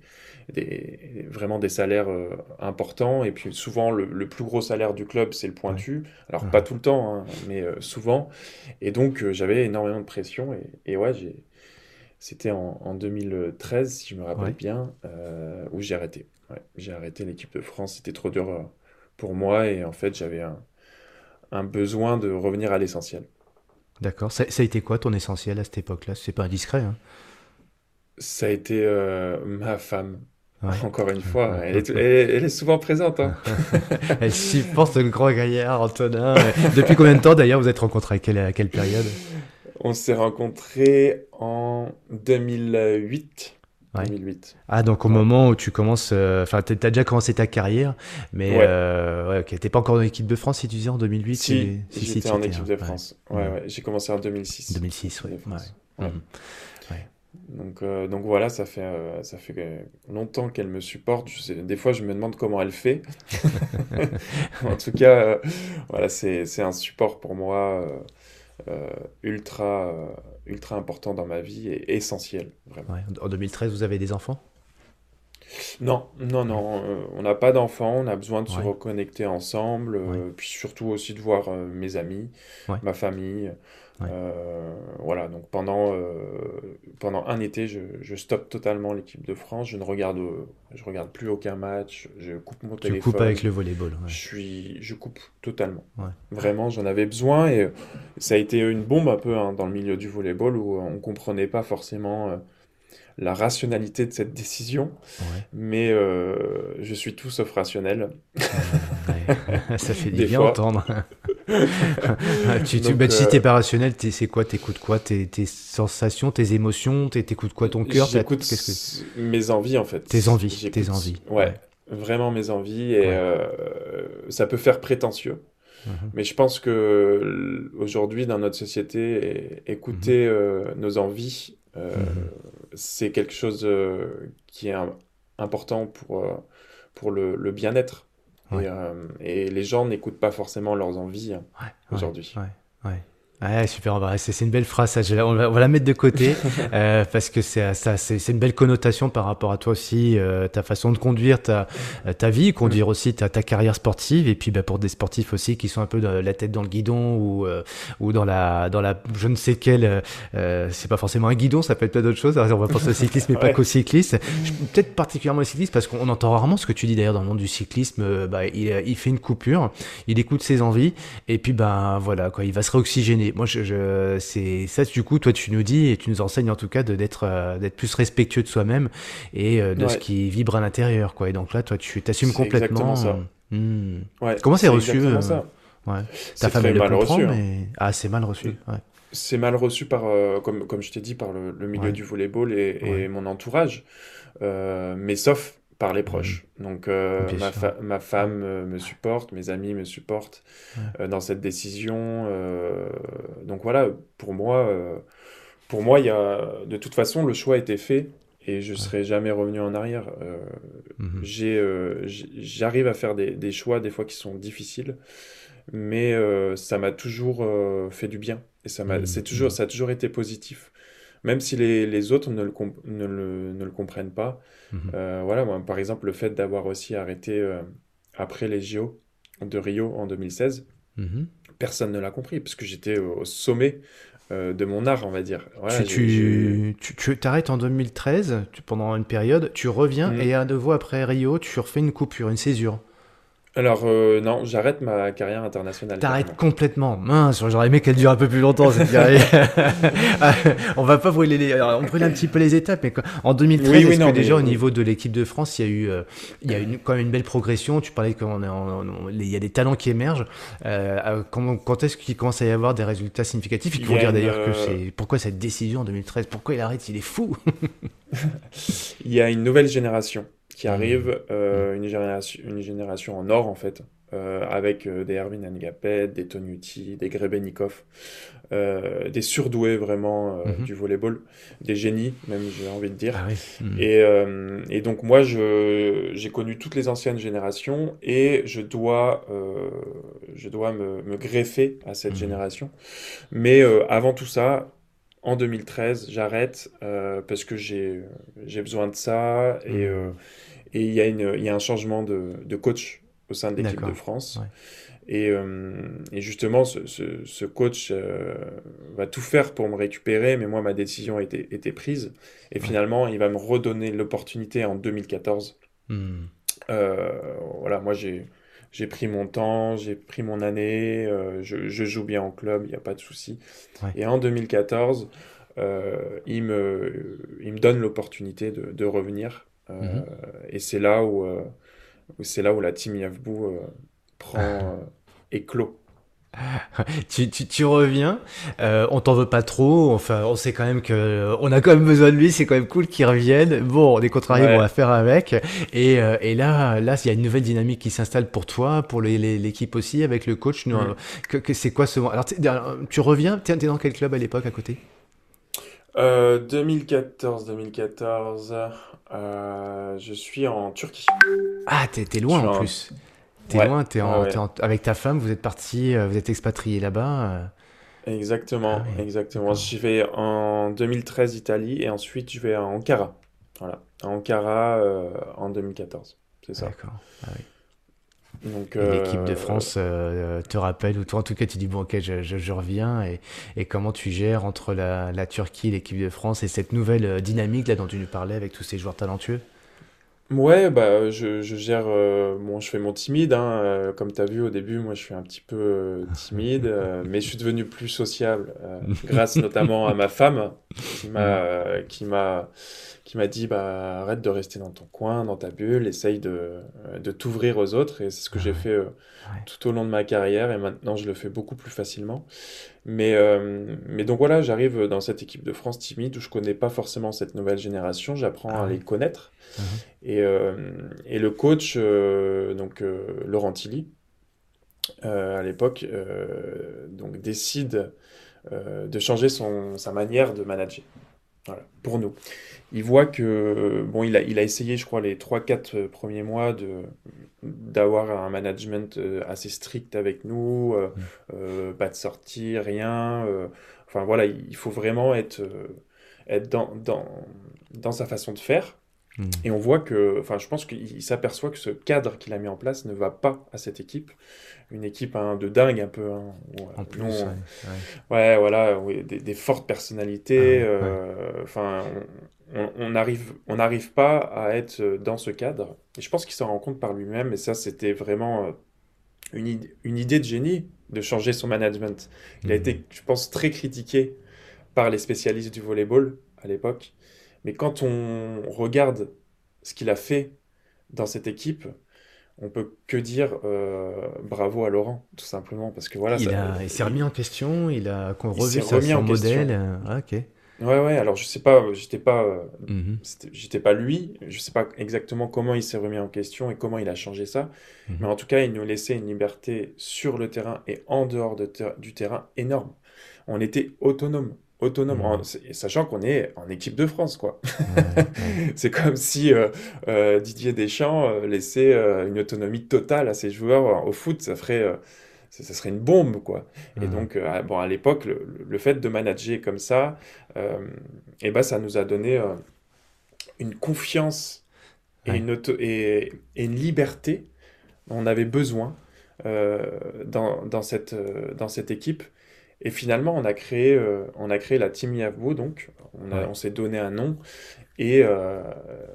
Speaker 1: des vraiment des salaires euh, importants. Et puis souvent, le, plus gros salaire du club, c'est le pointu. Alors, pas tout le temps, hein, mais souvent. Et donc, j'avais énormément de pression. Et, et ouais. C'était en, en, 2013, si je me rappelle bien, où j'ai arrêté. j'ai arrêté l'équipe de France. C'était trop dur pour moi. Et en fait, j'avais un, un besoin de revenir à l'essentiel.
Speaker 2: D'accord. Ça, a été quoi ton essentiel à cette époque-là? C'est pas indiscret. Hein
Speaker 1: ça a été euh, ma femme. Encore une fois, elle est, elle, est, souvent présente. Hein.
Speaker 2: elle supporte le grand gaillard, Antonin. Depuis combien de temps d'ailleurs vous êtes rencontrés? À quelle, à quelle période?
Speaker 1: On s'est rencontrés en 2008. 2008.
Speaker 2: Ah, donc au moment où tu commences, euh, enfin, tu as déjà commencé ta carrière, mais ouais. Euh, t'es pas encore dans l'équipe de France si tu disais en 2008
Speaker 1: Si, si j'étais en équipe de France. Ouais, ouais. J'ai commencé en 2006.
Speaker 2: 2006, oui.
Speaker 1: Donc, euh, donc voilà, ça fait, ça fait longtemps qu'elle me supporte. Je sais, des fois, je me demande comment elle fait. en tout cas, voilà, c'est un support pour moi ultra ultra important dans ma vie et essentiel, vraiment.
Speaker 2: En 2013, vous avez des enfants?
Speaker 1: Non, non, non, euh, on n'a pas d'enfants, on a besoin de se reconnecter ensemble, euh, puis surtout aussi de voir euh, mes amis, ma famille. Voilà, donc pendant, pendant un été, je, je stoppe totalement l'équipe de France. Je ne regarde, je regarde plus aucun match. Je coupe mon téléphone.
Speaker 2: Tu coupes avec le volleyball.
Speaker 1: Je, suis, je coupe totalement. Vraiment, j'en avais besoin et ça a été une bombe un peu hein, dans le milieu du volleyball où on ne comprenait pas forcément la rationalité de cette décision, mais euh, je suis tout sauf rationnel.
Speaker 2: Ça fait du bien entendre. tu, tu, bah, Si t'es euh, pas rationnel, c'est quoi? T'écoutes quoi? Tes, tes, sensations, tes émotions? T'écoutes quoi ton cœur?
Speaker 1: J'écoute que... mes envies en fait.
Speaker 2: Tes envies, tes envies.
Speaker 1: Ouais, vraiment mes envies et euh, ça peut faire prétentieux. Mhm. Mais je pense que aujourd'hui, dans notre société, écouter mhm. nos envies, mhm c'est quelque chose euh, qui est important pour, euh, pour le, le bien-être. Et, euh, et, les gens n'écoutent pas forcément leurs envies hein, aujourd'hui.
Speaker 2: Ouais, super, c'est une belle phrase, ça. On, va, on, va, la mettre de côté euh, parce que c'est une belle connotation par rapport à toi aussi, euh, ta façon de conduire ta, ta vie, conduire mm. aussi ta, ta carrière sportive et puis bah, pour des sportifs aussi qui sont un peu la tête dans le guidon ou, euh, ou dans, la, dans la je ne sais quelle, euh, c'est pas forcément un guidon, ça peut être plein d'autres choses. on va penser au cyclisme mais pas qu'au cyclisme. Peut-être particulièrement au cyclisme parce qu'on entend rarement ce que tu dis d'ailleurs dans le monde du cyclisme. Bah, il, il fait une coupure, il écoute ses envies et puis ben voilà quoi, il va se réoxygéner moi, je, c'est ça, du coup, toi, tu nous dis et tu nous enseignes en tout cas d'être, euh, d'être plus respectueux de soi-même et euh, de ce qui vibre à l'intérieur, quoi. Et donc là, toi, tu t'assumes complètement. Ça. Hmm. Comment c'est, reçu euh,
Speaker 1: ça.
Speaker 2: Ouais. Ta femme, elle le comprend, reçu, hein. mais... Ah, c'est mal reçu, ouais.
Speaker 1: C'est mal reçu par, comme, comme je t'ai dit, par le, milieu du volleyball et, et mon entourage. mais sauf par les proches. Donc euh, ma, ma, femme euh, me supporte, mes amis me supportent euh, dans cette décision. donc voilà, pour moi, pour moi, il y a de toute façon le choix a été fait et je ne serai jamais revenu en arrière. Mhm. J'arrive à faire des, des, choix des fois qui sont difficiles, mais ça m'a toujours fait du bien et ça m'a, c'est toujours, ça a toujours été positif même si les, les autres ne le, ne, le, ne le, comprennent pas. Mhm. Euh, voilà, moi, par exemple, le fait d'avoir aussi arrêté euh, après les JO de Rio en 2016, mhm. personne ne l'a compris, parce que j'étais au sommet euh, de mon art, on va dire.
Speaker 2: tu, tu, t'arrêtes en 2013, pendant une période, tu reviens, mhm. et à nouveau après Rio, tu refais une coupure, une césure.
Speaker 1: Alors, euh, non, j'arrête ma carrière internationale.
Speaker 2: T'arrêtes complètement. Mince, j'aurais aimé qu'elle dure un peu plus longtemps, cette carrière. on va pas brûler les. on brûle un petit peu les étapes, mais en 2013, est-ce que déjà au niveau de l'équipe de France, il y a eu, euh, il y a une, quand même une belle progression? Tu parlais qu'il y a des talents qui émergent. Euh, quand, est-ce qu'il commence à y avoir des résultats significatifs? Il faut dire d'ailleurs que c'est. Pourquoi cette décision en 2013 Pourquoi il arrête? Il est fou
Speaker 1: Il y a une nouvelle génération qui arrive, euh, une, génération, une génération en or en fait, euh, avec euh, des Erwin Angapet, des Tonuti, des Grebenikov, des surdoués vraiment mmh. du volleyball, des génies même j'ai envie de dire. Ah et, et, donc moi j'ai connu toutes les anciennes générations et je dois, je dois me, me, greffer à cette génération. Mais avant tout ça, en 2013, j'arrête parce que j'ai besoin de ça et, et il y, a une, il y a un changement de, de coach au sein de l'équipe de France. Et, euh, et, justement, ce, ce, coach euh, va tout faire pour me récupérer, mais moi, ma décision a été, été prise. Et finalement, il va me redonner l'opportunité en 2014. Hmm. Euh, voilà, moi, j'ai. Pris mon temps, j'ai pris mon année, je, je, joue bien en club, il n'y a pas de souci. Et en 2014, il, me, il me donne l'opportunité de, de revenir Mhm. Euh, et c'est là où, euh, c'est là où la team Yavbou euh, prend éclos.
Speaker 2: tu, tu, tu, reviens, on t'en veut pas trop, enfin on sait quand même que on a quand même besoin de lui, c'est quand même cool qu'il revienne. Bon, on est contrarié, on va faire avec. Et, et là, là, il y a une nouvelle dynamique qui s'installe pour toi, pour l'équipe aussi, avec le coach. Mm. Que, c'est quoi ce Alors tu reviens, tu es dans quel club à l'époque à côté?
Speaker 1: 2014, 2014. Euh, je suis en Turquie.
Speaker 2: Ah, t'es loin en plus. T'es loin, t'es avec ta femme, vous êtes parti, euh, vous êtes expatrié là-bas. Euh.
Speaker 1: Exactement, ah exactement. Je vais en 2013 Italie et ensuite je vais à Ankara. Voilà, à Ankara en 2014. C'est ça. D'accord. Ah
Speaker 2: Donc, l'équipe de France te rappelle, ou toi en tout cas tu dis bon ok je, je, reviens, et, et, comment tu gères entre la, la Turquie, l'équipe de France et cette nouvelle dynamique là dont tu nous parlais avec tous ces joueurs talentueux?
Speaker 1: Ouais, bah, je, je gère, euh, bon, je fais mon timide, hein, euh, comme tu as vu au début, moi je suis un petit peu euh, timide, mais je suis devenu plus sociable, grâce notamment à ma femme, qui m'a, qui m'a, qui m'a dit, bah, arrête de rester dans ton coin, dans ta bulle, essaye de, de t'ouvrir aux autres, et c'est ce que j'ai fait tout au long de ma carrière, et maintenant je le fais beaucoup plus facilement. Mais, mais donc voilà, j'arrive dans cette équipe de France timide où je connais pas forcément cette nouvelle génération, j'apprends ah à les connaître. Mhm. Et, euh, et, le coach, euh, donc euh, Laurent Tilly, à l'époque, donc décide de changer son, sa manière de manager. Voilà, pour nous. Il voit que, bon, il a, il a essayé, je crois, les 3-4 premiers mois de, d'avoir un management assez strict avec nous, mmh. pas de sortie, rien. enfin voilà, il faut vraiment être, être dans, dans, dans sa façon de faire. Hmm. Et on voit que, enfin, je pense qu'il s'aperçoit que ce cadre qu'il a mis en place ne va pas à cette équipe. Une équipe hein, de dingue, un peu. Hein,
Speaker 2: en plus, ouais,
Speaker 1: ouais. voilà, des, fortes personnalités. Euh, enfin, on n'arrive on n'arrive pas à être dans ce cadre. Et je pense qu'il s'en rend compte par lui-même. Et ça, c'était vraiment euh, une, une, idée de génie de changer son management. Il a hmm. été, je pense, très critiqué par les spécialistes du volleyball à l'époque. Mais quand on regarde ce qu'il a fait dans cette équipe, on peut que dire euh, bravo à Laurent, tout simplement, parce que voilà.
Speaker 2: Il, s'est remis en question, il a qu'on revu son modèle. Ah, ok.
Speaker 1: Ouais, ouais. Alors je sais pas, j'étais pas, mhm. j'étais pas lui. Je sais pas exactement comment il s'est remis en question et comment il a changé ça. Mhm. Mais en tout cas, il nous laissait une liberté sur le terrain et en dehors de du terrain énorme. On était autonome autonome, sachant qu'on est en équipe de France, quoi. c'est comme si euh, euh, Didier Deschamps euh, laissait une autonomie totale à ses joueurs au foot, ça ferait, ça, serait une bombe, quoi. Et donc, bon, à l'époque, le, fait de manager comme ça, et eh ben, ça nous a donné une confiance et, une et, une liberté dont on avait besoin dans, dans, cette, dans cette équipe et finalement, on a créé, euh, on a créé la Team Yahoo, donc on, on s'est donné un nom et, euh,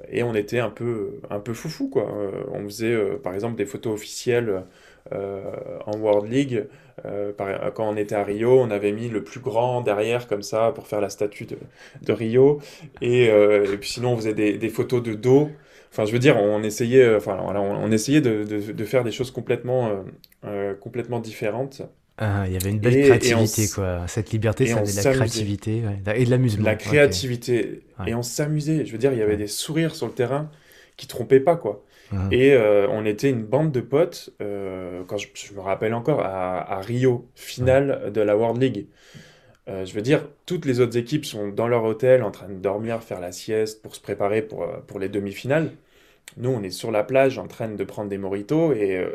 Speaker 1: et, on était un peu, un peu foufou quoi. Euh, on faisait par exemple des photos officielles en World League. quand on était à Rio, on avait mis le plus grand derrière comme ça pour faire la statue de, de Rio. Et, et, puis sinon, on faisait des, des, photos de dos. Enfin, je veux dire, on essayait, enfin, voilà, on, essayait de, de, de, faire des choses complètement, complètement différentes.
Speaker 2: Ah, il y avait une belle créativité, quoi. Cette liberté, ça avait de la créativité et de l'amusement.
Speaker 1: La créativité. Et on s'amusait. Je veux dire, il y avait des sourires sur le terrain qui trompaient pas, quoi. Ah. Et euh, on était une bande de potes, euh, quand je, me rappelle encore, à, Rio, finale de la World League. Euh, je veux dire, toutes les autres équipes sont dans leur hôtel, en train de dormir, faire la sieste pour se préparer pour, pour les demi-finales. Nous, on est sur la plage en train de prendre des moritos et, euh,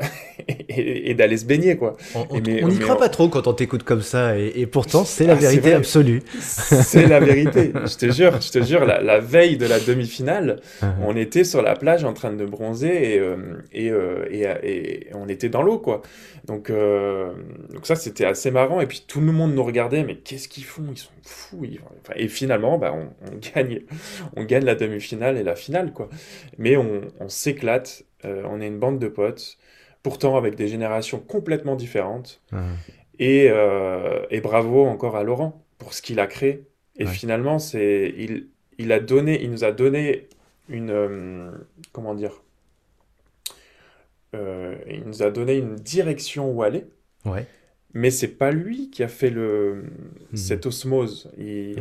Speaker 1: et, d'aller se baigner, quoi.
Speaker 2: On n'y croit pas trop quand on t'écoute comme ça, et, pourtant, c'est la ah, vérité absolue.
Speaker 1: C'est la vérité, je te jure, je te jure, la, veille de la demi-finale, uh-huh. on était sur la plage en train de bronzer et, euh, euh, et, on était dans l'eau, quoi. Donc, donc ça, c'était assez marrant, et puis tout le monde nous regardait, mais qu'est-ce qu'ils font? Ils sont fous. et finalement, bah, on, on, gagne, on gagne la demi-finale et la finale, quoi. Mais on on, s'éclate, euh, on est une bande de potes, pourtant avec des générations complètement différentes. Euh, et, bravo encore à Laurent pour ce qu'il a créé. Et finalement, c'est il, il, a donné, il nous a donné une euh, comment dire, il nous a donné une direction où aller.
Speaker 2: Ouais
Speaker 1: mais c'est pas lui qui a fait le hmm. cette osmose.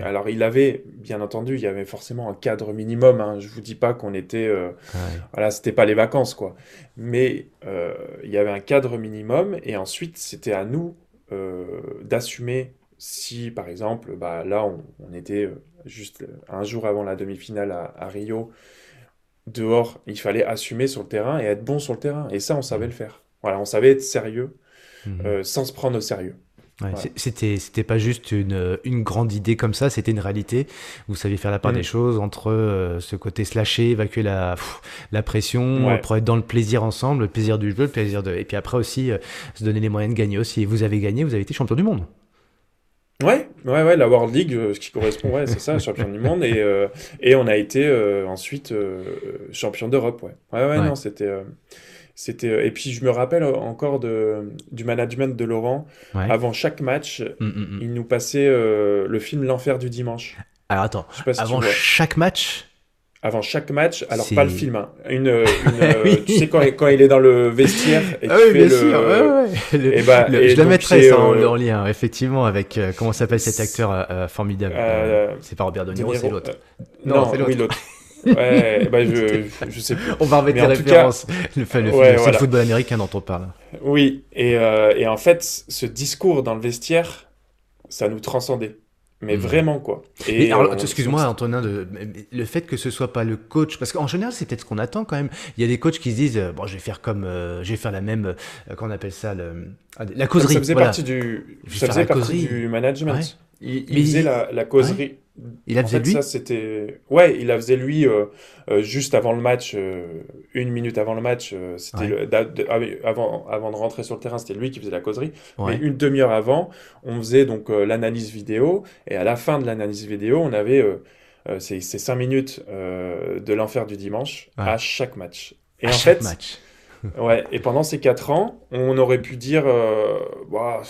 Speaker 1: Alors il avait, bien entendu, il y avait forcément un cadre minimum. Hein. Je vous dis pas qu'on était, euh, voilà, c'était pas les vacances quoi. Mais euh, il y avait un cadre minimum et ensuite c'était à nous euh, d'assumer si par exemple, bah là on, était juste un jour avant la demi-finale à, à, Rio, dehors, il fallait assumer sur le terrain et être bon sur le terrain. Et ça on savait hmm. le faire. Voilà, on savait être sérieux. Mhm. Euh, sans se prendre au sérieux.
Speaker 2: C'était, c'était pas juste une, une, grande idée comme ça, c'était une réalité. Vous saviez faire la part des mm. choses entre euh, ce côté slasher, évacuer la, la pression, pour être dans le plaisir ensemble, le plaisir du jeu, le plaisir de. Et puis après aussi, euh, se donner les moyens de gagner aussi. Et vous avez gagné, vous avez été champion du monde.
Speaker 1: Ouais, ouais, ouais, la World League, ce qui correspond, ouais, c'est ça, champion du monde. Et, et on a été ensuite champion d'Europe, ouais. Ouais, ouais, non, c'était. C'était euh, et puis je me rappelle encore de du management de Laurent. Avant chaque match, mm, mm, mm. il nous passait euh, le film L'enfer du dimanche.
Speaker 2: Alors attends, avant chaque match?
Speaker 1: Avant chaque match, alors pas le film, hein. une, euh, tu sais quand, quand, il est dans le vestiaire et ah oui, bien le, sûr,
Speaker 2: ouais, et bah, je la mettrai ça en, lien, effectivement, avec comment s'appelle cet acteur formidable. c'est pas Robert De Niro, c'est l'autre.
Speaker 1: Non, c'est l'autre. Ouais, bah je, je sais plus.
Speaker 2: On va remettre des références. le, le, football américain dont on parle.
Speaker 1: Oui, et, euh, et, en fait, ce discours dans le vestiaire, ça nous transcendait. Mais hmm. vraiment, quoi.
Speaker 2: Et excuse-moi, Antonin, de, le fait que ce soit pas le coach, parce qu'en général, c'est peut-être ce qu'on attend quand même. Il y a des coachs qui se disent, euh, bon, je vais faire comme, euh, je vais faire la même, euh, qu'on appelle ça, le, ah, la causerie. Ça
Speaker 1: faisait partie du, ça faisait partie du management. Il, il, faisait la, la causerie.
Speaker 2: Il a faisait lui
Speaker 1: ça c'était ouais, il a faisait lui euh, euh, juste avant le match, euh, une minute avant le match, c'était ah avant avant de rentrer sur le terrain, c'était lui qui faisait la causerie. Mais une demi-heure avant, on faisait donc l'analyse vidéo et à la fin de l'analyse vidéo, on avait ces, ces cinq minutes de l'enfer du dimanche à chaque match.
Speaker 2: Et à en chaque fait, match.
Speaker 1: ouais, et pendant ces quatre ans, on aurait pu dire, bah,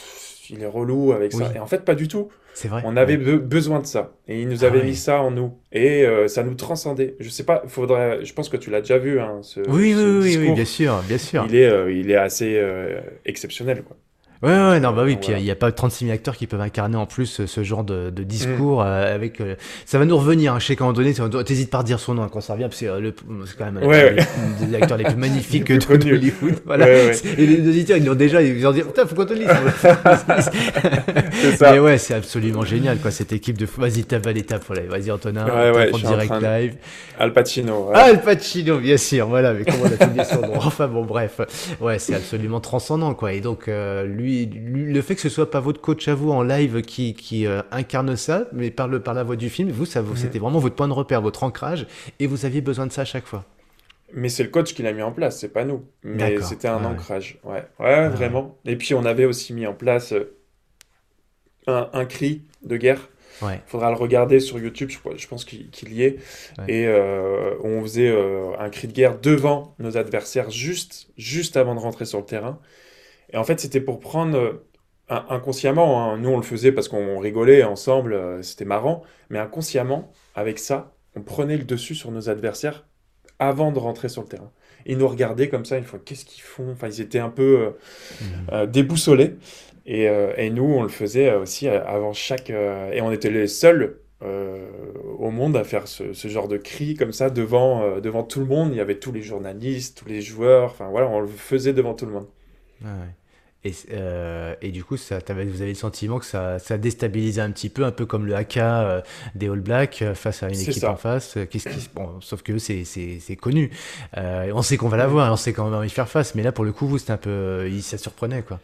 Speaker 1: il est relou avec ça. Et en fait, pas du tout.
Speaker 2: C'est vrai.
Speaker 1: On avait besoin de ça. Et il nous avait ah mis ça en nous. Et euh, ça nous transcendait. Je sais pas, faudrait. Je pense que tu l'as déjà vu, hein, ce,
Speaker 2: oui, oui, oui, bien sûr, bien sûr.
Speaker 1: Il est, euh, il est assez euh, exceptionnel, quoi.
Speaker 2: Ouais, ouais, non, bah oui, puis il n'y a, pas 36 000 acteurs qui peuvent incarner en plus ce genre de, de discours mm. euh, avec. Euh, ça va nous revenir, hein, je sais qu'à un moment donné, t'hésites pas à dire son nom hein, quand ça revient, parce que euh, c'est quand même
Speaker 1: ouais,
Speaker 2: les, des acteurs les plus magnifiques que de, de Hollywood. Voilà. Et les auditeurs, ils l'ont déjà, ils vont dire, putain, faut qu'on te lise. c'est ça. Mais ouais, c'est absolument génial, quoi, cette équipe de. Vas-y, tape à l'étape, voilà. vas-y, Antonin,
Speaker 1: ouais, ouais,
Speaker 2: en direct live.
Speaker 1: Al Pacino.
Speaker 2: Al Pacino, bien sûr, voilà, mais comment on a tout son nom Enfin, bon, bref. Ouais, c'est absolument transcendant, quoi. Et donc, lui, lui, le fait que ce soit pas votre coach à vous en live qui, qui euh, incarne ça, mais par, le, par la voix du film, vous, ça, vous, c'était vraiment votre point de repère, votre ancrage, et vous aviez besoin de ça à chaque fois.
Speaker 1: Mais c'est le coach qui l'a mis en place, c'est pas nous. Mais c'était un ancrage, ouais. Ouais, vraiment. Et puis on avait aussi mis en place euh, un, un cri de guerre. Il faudra le regarder sur YouTube, je, pense qu'il y est. Et euh, on faisait un cri de guerre devant nos adversaires juste, juste avant de rentrer sur le terrain. Et en fait, c'était pour prendre inconsciemment, hein, nous on le faisait parce qu'on rigolait ensemble, euh, c'était marrant, mais inconsciemment, avec ça, on prenait le dessus sur nos adversaires avant de rentrer sur le terrain. Ils nous regardaient comme ça, une fois, qu'est-ce qu'ils font? Enfin, ils étaient un peu euh, mmh. euh, déboussolés. Et, et, nous, on le faisait aussi avant chaque... et on était les seuls au monde à faire ce, ce, genre de cri comme ça devant, devant tout le monde. Il y avait tous les journalistes, tous les joueurs, enfin voilà, on le faisait devant tout le monde.
Speaker 2: Ah ouais. Et, euh, et, du coup, ça, vous avez le sentiment que ça, ça déstabilisait un petit peu, un peu comme le AK euh, des All Blacks euh, face à une équipe en face. Qu'est-ce qui, bon, sauf que c'est, c'est, connu. on sait qu'on va l'avoir, on sait qu'on va y faire face. Mais là, pour le coup, vous, c'était un peu, ça surprenait, quoi.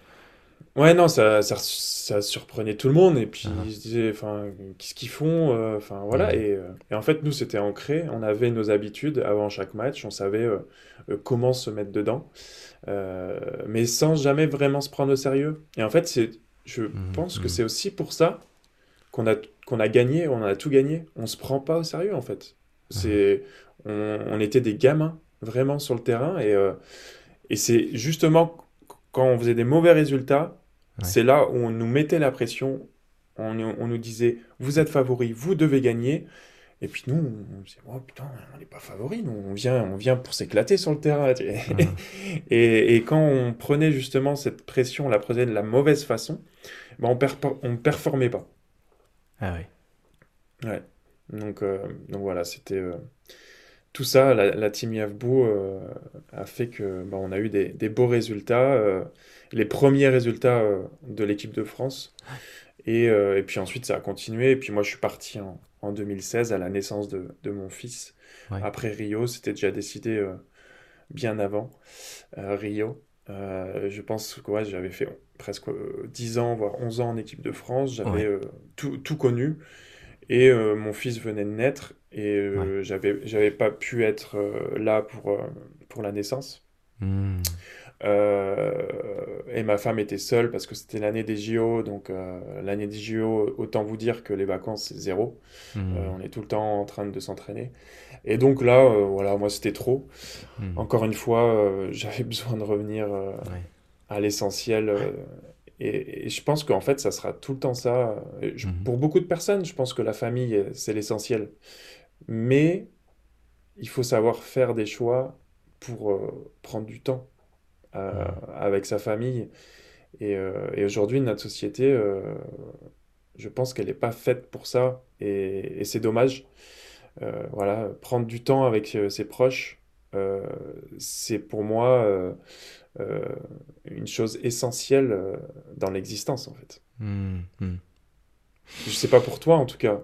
Speaker 1: Ouais, non, ça, ça, ça, surprenait tout le monde. Et puis, ah. ils se disaient, enfin, qu'est-ce qu'ils font Enfin, voilà. Et, et, en fait, nous, c'était ancré. On avait nos habitudes avant chaque match. On savait comment se mettre dedans. Euh, mais sans jamais vraiment se prendre au sérieux. Et en fait, c'est, je mmh, pense que mmh. c'est aussi pour ça qu'on a, qu'on a gagné, on a tout gagné. On se prend pas au sérieux, en fait. C'est, on, on, était des gamins, vraiment, sur le terrain. Et, euh, et c'est justement quand on faisait des mauvais résultats, c'est là où on nous mettait la pression. On, on nous disait, vous êtes favoris, vous devez gagner. Et puis nous, on se dit, oh putain, on n'est pas favoris, nous, on vient, on vient pour s'éclater sur le terrain. et, et, quand on prenait justement cette pression, on la prenait de la mauvaise façon, ben on ne performait pas.
Speaker 2: Ah oui.
Speaker 1: Ouais. Donc, euh, donc voilà, c'était. Euh, tout ça, la, team Yavbou euh, a fait que ben, on a eu des, des beaux résultats, les premiers résultats de l'équipe de France. Et, et, puis ensuite, ça a continué. Et puis moi, je suis parti en, en 2016 à la naissance de, de mon fils. Après Rio, c'était déjà décidé euh, bien avant euh, Rio. je pense que j'avais fait presque 10 ans, voire 11 ans en équipe de France. J'avais tout, tout, connu. Et mon fils venait de naître et j'avais, j'avais pas pu être là pour, pour la naissance. Mmh. Euh, et ma femme était seule parce que c'était l'année des JO. Donc, euh, l'année des JO, autant vous dire que les vacances, c'est zéro. Mmh. Euh, on est tout le temps en train de s'entraîner. Et donc là, voilà, moi, c'était trop. Mmh. Encore une fois, j'avais besoin de revenir à l'essentiel. Et, je pense qu'en fait, ça sera tout le temps ça. Pour beaucoup de personnes, je pense que la famille, c'est l'essentiel. Mais il faut savoir faire des choix pour prendre du temps. Euh, avec sa famille. Et, euh, et aujourd'hui, notre société, euh, je pense qu'elle n'est pas faite pour ça. Et, c'est dommage. voilà, prendre du temps avec ses proches, c'est pour moi une chose essentielle dans l'existence, en fait. Mmh, mmh. Je sais pas pour toi, en tout cas.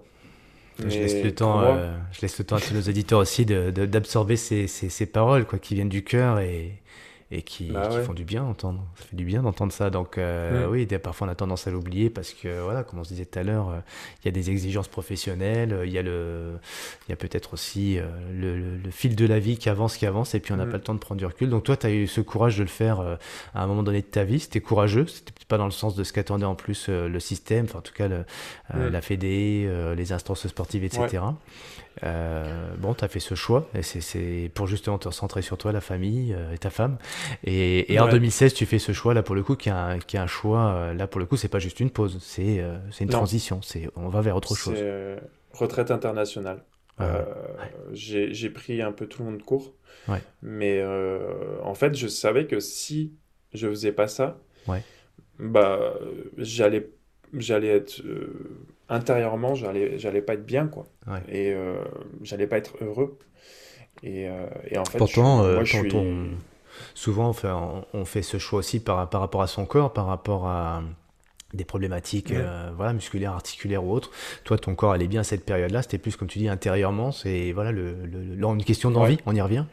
Speaker 2: Je laisse, le temps, je laisse le temps à tous nos éditeurs aussi d'absorber de, ces, ces, ces, paroles quoi, qui viennent du cœur et, et qui, bah font du bien d'entendre. Ça fait du bien d'entendre ça. Donc euh, oui, parfois on a tendance à l'oublier parce que voilà, comme on se disait tout à l'heure, euh, il y a des exigences professionnelles, euh, il y a le, il y a peut-être aussi le, le, fil de la vie qui avance, qui avance, et puis on n'a pas le temps de prendre du recul. Donc toi, tu as eu ce courage de le faire à un moment donné de ta vie. C'était courageux. C'était pas dans le sens de ce qu'attendait en plus le système, enfin en tout cas le, la Fédé, les instances sportives, etc. Euh, bon, tu as fait ce choix, et c'est pour justement te recentrer sur toi, la famille euh, et ta femme. Et, en 2016, tu fais ce choix, là, pour le coup, qui est un, qui un choix, euh, là, pour le coup, c'est pas juste une pause, c'est une transition, c'est on va vers autre chose.
Speaker 1: retraite internationale. J'ai pris un peu tout le monde de court, mais en fait, je savais que si je faisais pas ça, bah, j'allais j'allais être intérieurement, j'allais, j'allais pas être bien, quoi. Et euh, j'allais pas être heureux. Et, euh, et en fait,
Speaker 2: pourtant, euh, moi, je suis... souvent, on fait, on fait ce choix aussi par, par rapport à son corps, par rapport à des problématiques voilà musculaires articulaires ou autres. Toi ton corps allait bien à cette période là c'était plus comme tu dis intérieurement. C'est voilà le, une question d'envie. On y revient.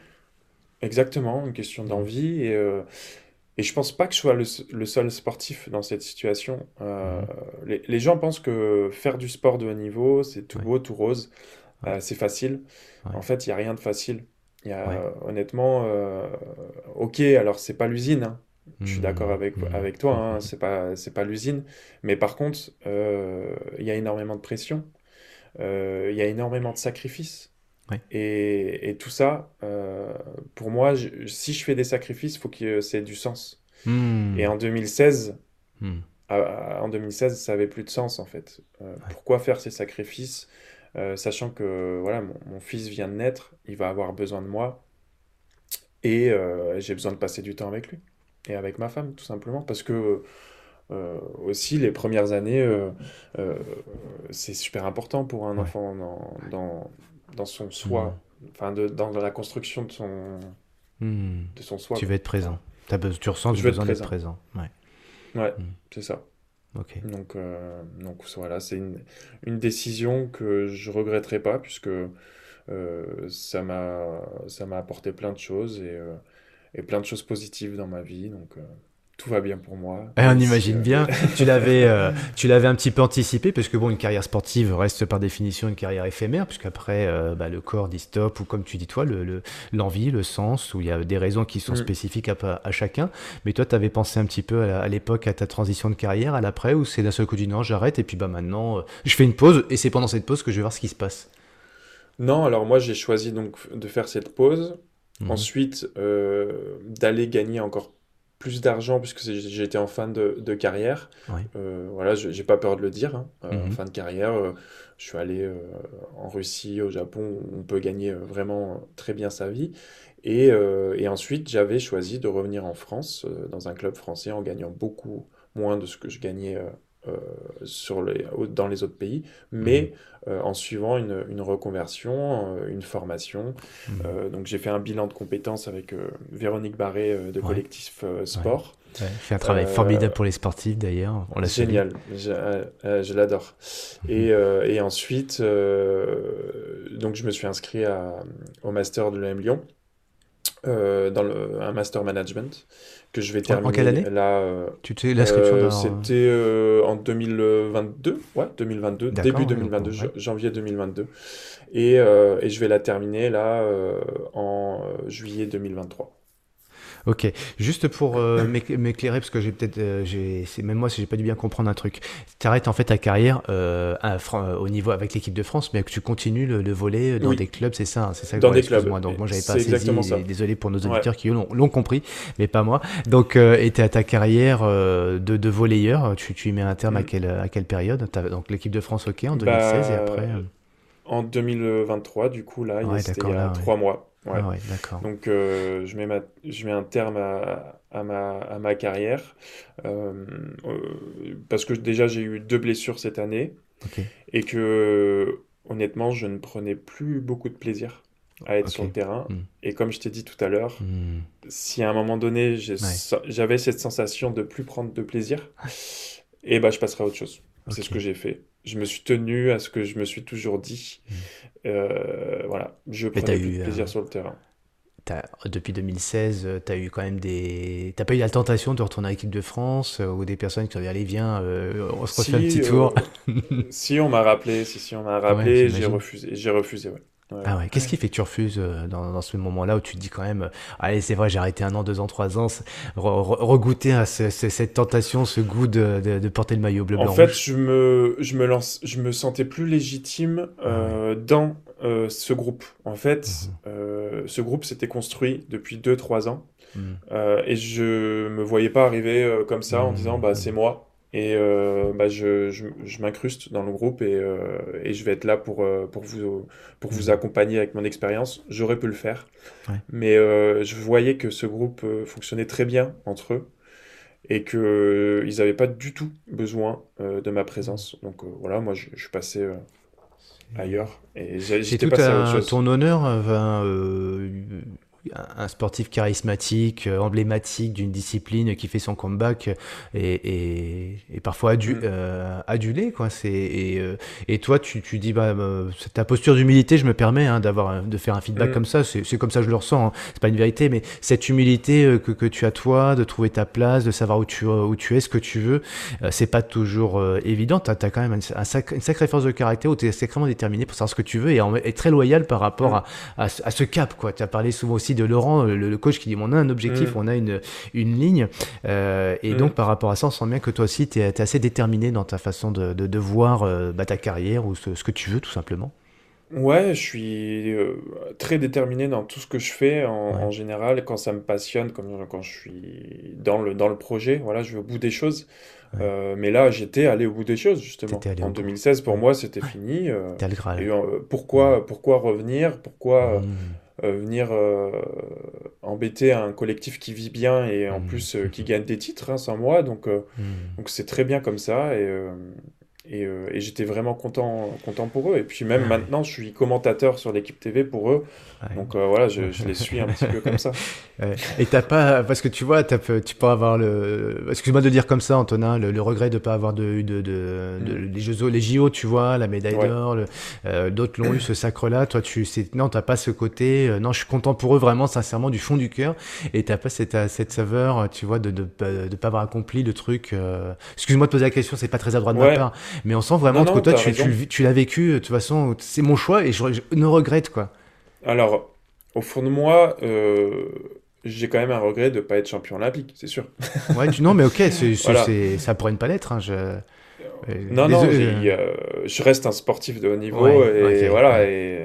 Speaker 1: Exactement une question d'envie. Et et je pense pas que je sois le, seul sportif dans cette situation. Euh, mhm. les, gens pensent que faire du sport de haut niveau, c'est tout beau, tout rose, euh, c'est facile. En fait, il n'y a rien de facile. Il y a, honnêtement, euh, ok, alors c'est pas l'usine. Hein. Je suis d'accord avec, mhm. avec toi, hein, c'est pas, pas l'usine. Mais par contre, il y a énormément de pression. Il y a énormément de sacrifices. Et, et, tout ça, euh, pour moi, si je fais des sacrifices, il faut que c'est du sens. Hmm. Et en 2016, hmm. en 2016, ça avait plus de sens en fait. Euh, pourquoi faire ces sacrifices, euh, sachant que voilà, mon, fils vient de naître, il va avoir besoin de moi, et j'ai besoin de passer du temps avec lui et avec ma femme, tout simplement, parce que aussi les premières années, c'est super important pour un enfant dans, dans dans son soi, hmm. enfin de, dans la construction de son,
Speaker 2: hmm. de son soi. Tu veux être présent. As tu ressens du besoin d'être présent. Ouais,
Speaker 1: ouais hmm. c'est ça. Donc, euh, donc voilà, c'est une, une, décision que je regretterai pas puisque euh, ça m'a ça m'a apporté plein de choses et, euh, et, plein de choses positives dans ma vie. Donc tout va bien pour moi.
Speaker 2: Eh, on imagine euh, bien. tu l'avais, euh, tu l'avais un petit peu anticipé parce que bon, une carrière sportive reste par définition une carrière éphémère puisqu'après euh, bah, le corps dit stop ou comme tu dis toi, le, l'envie, le, sens, où il y a des raisons qui sont mm. spécifiques à, chacun. Mais toi, tu avais pensé un petit peu à, l'époque à ta transition de carrière, à l'après, ou c'est d'un seul coup du non, j'arrête et puis bah maintenant, je fais une pause et c'est pendant cette pause que je vais voir ce qui se passe.
Speaker 1: Non, alors moi j'ai choisi donc de faire cette pause. Mm. Ensuite, d'aller gagner encore plus d'argent puisque j'étais en fin de, carrière. Euh, voilà, j'ai pas peur de le dire. Hein. Euh, en mhm. fin de carrière, euh, je suis allé en Russie, au Japon, où on peut gagner vraiment très bien sa vie. Et, et ensuite, j'avais choisi de revenir en France, dans un club français, en gagnant beaucoup moins de ce que je gagnais euh, sur les, dans les autres pays, mais mhm. euh, en suivant une, une reconversion, euh, une formation. Mhm. donc j'ai fait un bilan de compétences avec Véronique Barré de Collectif Sport.
Speaker 2: Ouais. fait un travail formidable pour les sportifs d'ailleurs.
Speaker 1: On Génial, je, l'adore. Mhm. Et, et, ensuite, donc je me suis inscrit à, au master de l'EM Lyon. Dans le, un master management que je vais terminer. En
Speaker 2: quelle année
Speaker 1: là,
Speaker 2: Tu sais l'inscription
Speaker 1: C'était en 2022, ouais, 2022, début 2022, janvier 2022. Et, et, je vais la terminer là en juillet 2023.
Speaker 2: Ok, juste pour euh, m'éclairer, parce que j'ai peut-être, euh, c'est même moi si j'ai pas dû bien comprendre un truc. Tu arrêtes en fait ta carrière euh, au niveau avec l'équipe de France, mais que tu continues le, volet dans des clubs, c'est ça, hein, c'est ça.
Speaker 1: Dans des clubs.
Speaker 2: Moi. Donc moi j'avais pas saisi. Désolé pour nos auditeurs qui l'ont compris, mais pas moi. Donc et à ta carrière de, de volleyeur, tu, tu y mets un terme à mm. quelle à quelle période? Donc l'équipe de France, ok, en 2016 bah, et après.
Speaker 1: En 2023, du coup là, il y a trois mois.
Speaker 2: Ouais. Ah d'accord.
Speaker 1: Donc, euh, je, mets ma, je mets un terme à, à, ma, à ma carrière. Euh, euh, parce que déjà, j'ai eu deux blessures cette année. Et que, honnêtement, je ne prenais plus beaucoup de plaisir à être sur le terrain. Hmm. Et comme je t'ai dit tout à l'heure, hmm. si à un moment donné, j'avais cette sensation de plus prendre de plaisir, et eh ben, je passerai à autre chose. C'est ce que j'ai fait. Je me suis tenu à ce que je me suis toujours dit. Hmm. Euh, voilà, je prenais eu, plaisir euh, sur le terrain.
Speaker 2: depuis 2016, tu as eu quand même des. T'as pas eu la tentation de retourner à l'équipe de France euh, ou des personnes qui ont dit allez viens, on se refait un petit tour.
Speaker 1: si on m'a rappelé, si, si on m'a rappelé, j'ai refusé, j'ai refusé, ouais.
Speaker 2: Ah ouais. Qu'est-ce qui fait que tu refuses euh, dans, dans ce moment-là où tu te dis quand même, euh, allez, c'est vrai, j'ai arrêté un an, deux ans, trois ans, regoûter à cette tentation, ce goût de, de, porter le maillot bleu blanc
Speaker 1: En fait, je me, je me lance, je me sentais plus légitime euh, dans ce groupe. En fait, mhm. ce groupe s'était construit depuis deux, trois ans. Mhm. et je me voyais pas arriver comme ça en mhm. disant, bah, c'est moi. Et euh, bah, je, je, je m'incruste dans le groupe et, euh, et, je vais être là pour, euh, pour, vous, pour vous accompagner avec mon expérience. J'aurais pu le faire. Mais je voyais que ce groupe fonctionnait très bien entre eux et qu'ils n'avaient pas du tout besoin de ma présence. Donc voilà, moi je, je suis passé ailleurs et
Speaker 2: j'étais passé à autre chose. ton honneur un sportif charismatique, euh, emblématique d'une discipline qui fait son comeback et, et, parfois adu, mm. euh, adulé quoi. Et, euh, et, toi tu, tu dis bah, ta posture d'humilité, je me permets hein, d'avoir de faire un feedback mm. comme ça. C'est comme ça que je le ressens. Hein. C'est pas une vérité, mais cette humilité que, que, tu as toi, de trouver ta place, de savoir où tu où tu es, ce que tu veux, c'est pas toujours évident. Tu as, quand même un, une sacrée force de caractère où tu es extrêmement déterminé pour savoir ce que tu veux et, et très loyal par rapport mm. à, à, à, ce cap. Tu as parlé souvent aussi de Laurent, le, coach, qui dit on a un objectif, mm. on a une, une ligne. Euh, et mm. donc, par rapport à ça, on sent bien que toi aussi, tu es, assez déterminé dans ta façon de, de, voir euh, bah, ta carrière ou ce, que tu veux, tout simplement.
Speaker 1: Ouais, je suis euh, très déterminé dans tout ce que je fais en, général, quand ça me passionne, comme quand je suis dans le, dans le projet, voilà, je vais au bout des choses. mais là, j'étais allé au bout des choses, justement. En 2016, pour moi, c'était fini.
Speaker 2: le
Speaker 1: pourquoi, pourquoi revenir? Pourquoi mm. Euh, venir euh, embêter un collectif qui vit bien et en mmh. plus euh, qui gagne des titres hein, sans moi. Donc mmh. donc c'est très bien comme ça et et, et j'étais vraiment content, content pour eux. Et puis même maintenant, je suis commentateur sur l'équipe TV pour eux. Donc voilà, je, je, les suis un petit peu comme ça.
Speaker 2: Et t'as pas, parce que tu vois, as, tu peux avoir le, excuse-moi de dire comme ça, Antonin, le, regret de pas avoir de, de, de, mm. les jeux, les JO, tu vois, la médaille d'or, euh, d'autres l'ont eu ce sacre-là. Toi, tu, non, t'as pas ce côté. Euh, non, je suis content pour eux vraiment, sincèrement, du fond du cœur. Et t'as pas cette, cette saveur, tu vois, de, de, de, pas avoir accompli le truc. Euh, excuse-moi de poser la question, c'est pas très à droite de ma part, mais on sent vraiment que toi, tu, tu, tu l'as vécu. De toute façon, c'est mon choix et je, ne regrette quoi.
Speaker 1: Alors, au fond de moi. Euh j'ai quand même un regret de ne pas être champion olympique, c'est sûr.
Speaker 2: ouais, tu, non, mais ok, c'est, ça pourrait ne pas l'être. Hein, je...
Speaker 1: Non, non, euh, je reste un sportif de haut niveau et voilà, et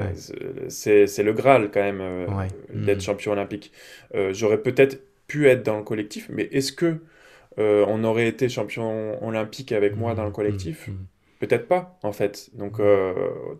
Speaker 1: c'est, le Graal quand même euh, d'être hmm. champion olympique. Euh, j'aurais peut-être pu être dans le collectif, mais est-ce que on aurait été champion olympique avec moi dans le hmm. collectif hmm. Peut-être pas, en fait. Donc,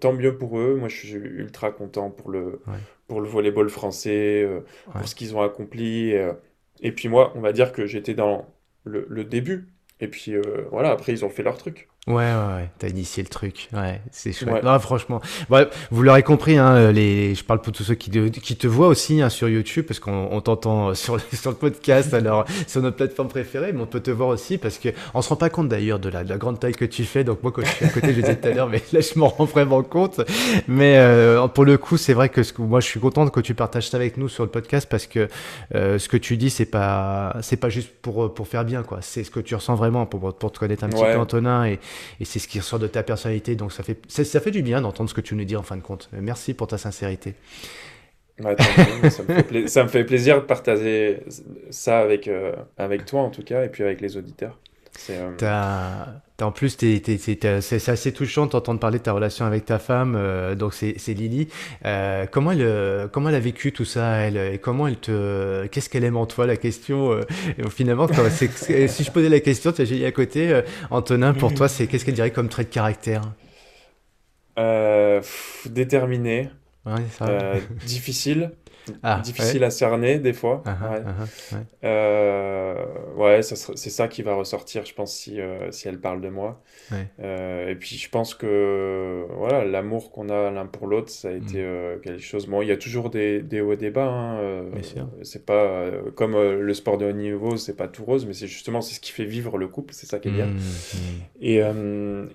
Speaker 1: tant mieux pour eux. Moi, je suis ultra content pour le, pour le volleyball français, euh, pour ce qu'ils ont accompli. Euh. et puis moi, on va dire que j'étais dans le, début. Et puis euh, voilà, après, ils ont fait leur truc.
Speaker 2: Ouais, ouais, ouais, t'as initié le truc. Ouais, c'est chouette. Ouais. franchement, ouais, vous l'aurez compris, hein, les... je parle pour tous ceux qui, te, qui te voient aussi hein, sur YouTube, parce qu'on t'entend sur, sur le podcast, alors sur notre plateforme préférée, mais on peut te voir aussi, parce que on se rend pas compte d'ailleurs de la, de la, grande taille que tu fais. Donc moi, quand je suis à côté, je disais tout à l'heure, mais là, je m'en rends vraiment compte. Mais euh, pour le coup, c'est vrai que, ce que moi, je suis content que tu partages ça avec nous sur le podcast, parce que euh, ce que tu dis, c'est pas, c'est pas juste pour pour faire bien, quoi. C'est ce que tu ressens vraiment pour, pour te connaître un petit peu, Antonin, et et c'est ce qui ressort de ta personnalité. Donc ça fait, ça, fait du bien d'entendre ce que tu nous dis en fin de compte. Merci pour ta sincérité.
Speaker 1: ça, me fait plaisir de partager ça avec, euh, avec toi en tout cas et puis avec les auditeurs.
Speaker 2: Euh, en plus, c'est assez touchant d'entendre parler de ta relation avec ta femme, euh, donc c'est Lily. Euh, comment, elle, comment elle a vécu tout ça elle, et comment elle te, Qu'est-ce qu'elle aime en toi La question, finalement, si je posais la question, tu as Julie à côté, Antonin, pour toi, c'est qu'est-ce qu'elle dirait comme trait de caractère?
Speaker 1: Déterminé, difficile. Ah, difficile à cerner des fois. Ah, ah, ouais, euh, ouais c'est ça qui va ressortir, je pense, si, euh, si elle parle de moi. Euh, et puis je pense que voilà, l'amour qu'on a l'un pour l'autre, ça a été mm. quelque chose. Bon, il y a toujours des, des hauts et des bas. Hein, c'est pas comme le sport de haut niveau, c'est pas tout rose, mais c'est justement c'est ce qui fait vivre le couple, c'est ça qui est bien. Mm, mm. Et,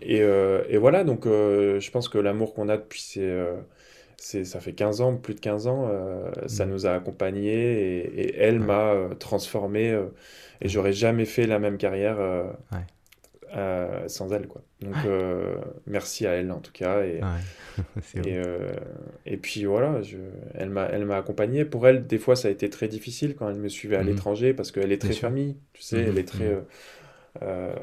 Speaker 1: et, et, voilà, donc je pense que l'amour qu'on a depuis c'est ça fait 15 ans, plus de 15 ans, euh, ça mm. nous a accompagnés et, elle m'a euh, transformé euh, et mm. j'aurais jamais fait la même carrière sans elle. Quoi. Donc merci à elle en tout cas. Et, et, et, puis voilà, je, elle m'a accompagné. Pour elle, des fois, ça a été très difficile quand elle me suivait à mm. l'étranger parce qu'elle est très famille, tu sais, elle est très euh,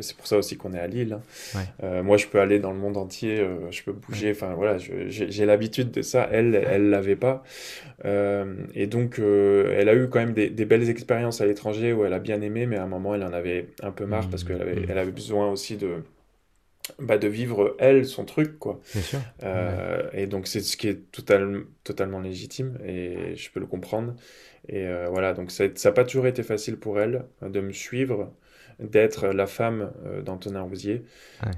Speaker 1: c'est pour ça aussi qu'on est à Lille. Hein. Euh, moi, je peux aller dans le monde entier, euh, je peux bouger. Enfin, voilà, j'ai l'habitude de ça. Elle, elle l'avait pas. et donc, elle a eu quand même des, belles expériences à l'étranger où elle a bien aimé, mais à un moment, elle en avait un peu marre parce mmh. qu'elle avait, elle avait besoin aussi de. Bah, de vivre elle son truc quoi sûr. et donc c'est ce qui est total, totalement légitime et je peux le comprendre et voilà donc ça n'a pas toujours été facile pour elle de me suivre d'être la femme euh, d'Antonin Rousier.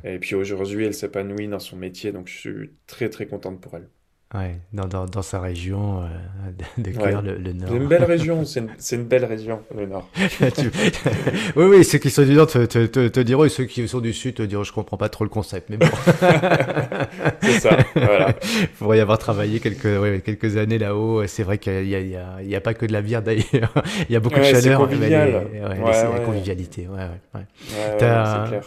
Speaker 1: Et puis aujourd'hui, elle s'épanouit dans son métier, donc je suis très très contente pour elle.
Speaker 2: Ouais, dans, dans, dans, sa région euh, de, cœur, le, Nord.
Speaker 1: C'est une belle région, c'est une, une, belle région, le Nord.
Speaker 2: oui, oui, ceux qui sont du Nord te, te, te, diront, et ceux qui sont du Sud te diront, je comprends pas trop le concept, mais bon.
Speaker 1: c'est ça, voilà.
Speaker 2: Il faudrait y avoir travaillé quelques, ouais, quelques années là-haut. C'est vrai qu'il n'y a, y a, y a, pas que de la bière d'ailleurs. Il y a beaucoup de chaleur.
Speaker 1: C'est convivial.
Speaker 2: la convivialité, ouais, ouais. c'est clair.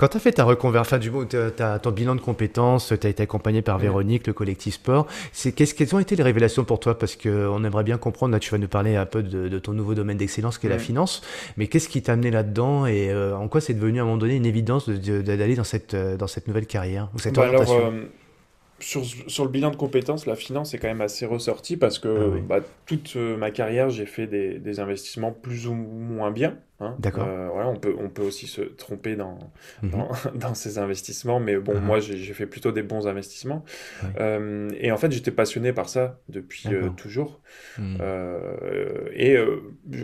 Speaker 2: Quand tu as fait ta reconversion, du ton bilan de compétences, tu as été accompagné par Véronique, le collectif sport. C'est, qu'est-ce, quelles ont été les révélations pour toi? Parce qu'on aimerait bien comprendre, là tu vas nous parler un peu de, ton nouveau domaine d'excellence qui est la finance, mais qu'est-ce qui t'a amené là-dedans et euh, en quoi c'est devenu à un moment donné une évidence d'aller dans cette, euh, dans cette nouvelle carrière ou cette
Speaker 1: bah orientation? alors, euh, sur, sur, le bilan de compétences, la finance est quand même assez ressortie parce que ah bah, toute ma carrière, j'ai fait des, des investissements plus ou moins bien. Hein.
Speaker 2: D'accord.
Speaker 1: Euh, voilà, on peut, on peut aussi se tromper dans, mhm. dans, dans, ces investissements, mais bon, uh-huh. moi, j'ai fait plutôt des bons investissements. Euh, et en fait, j'étais passionné par ça depuis euh, toujours. Hmm. et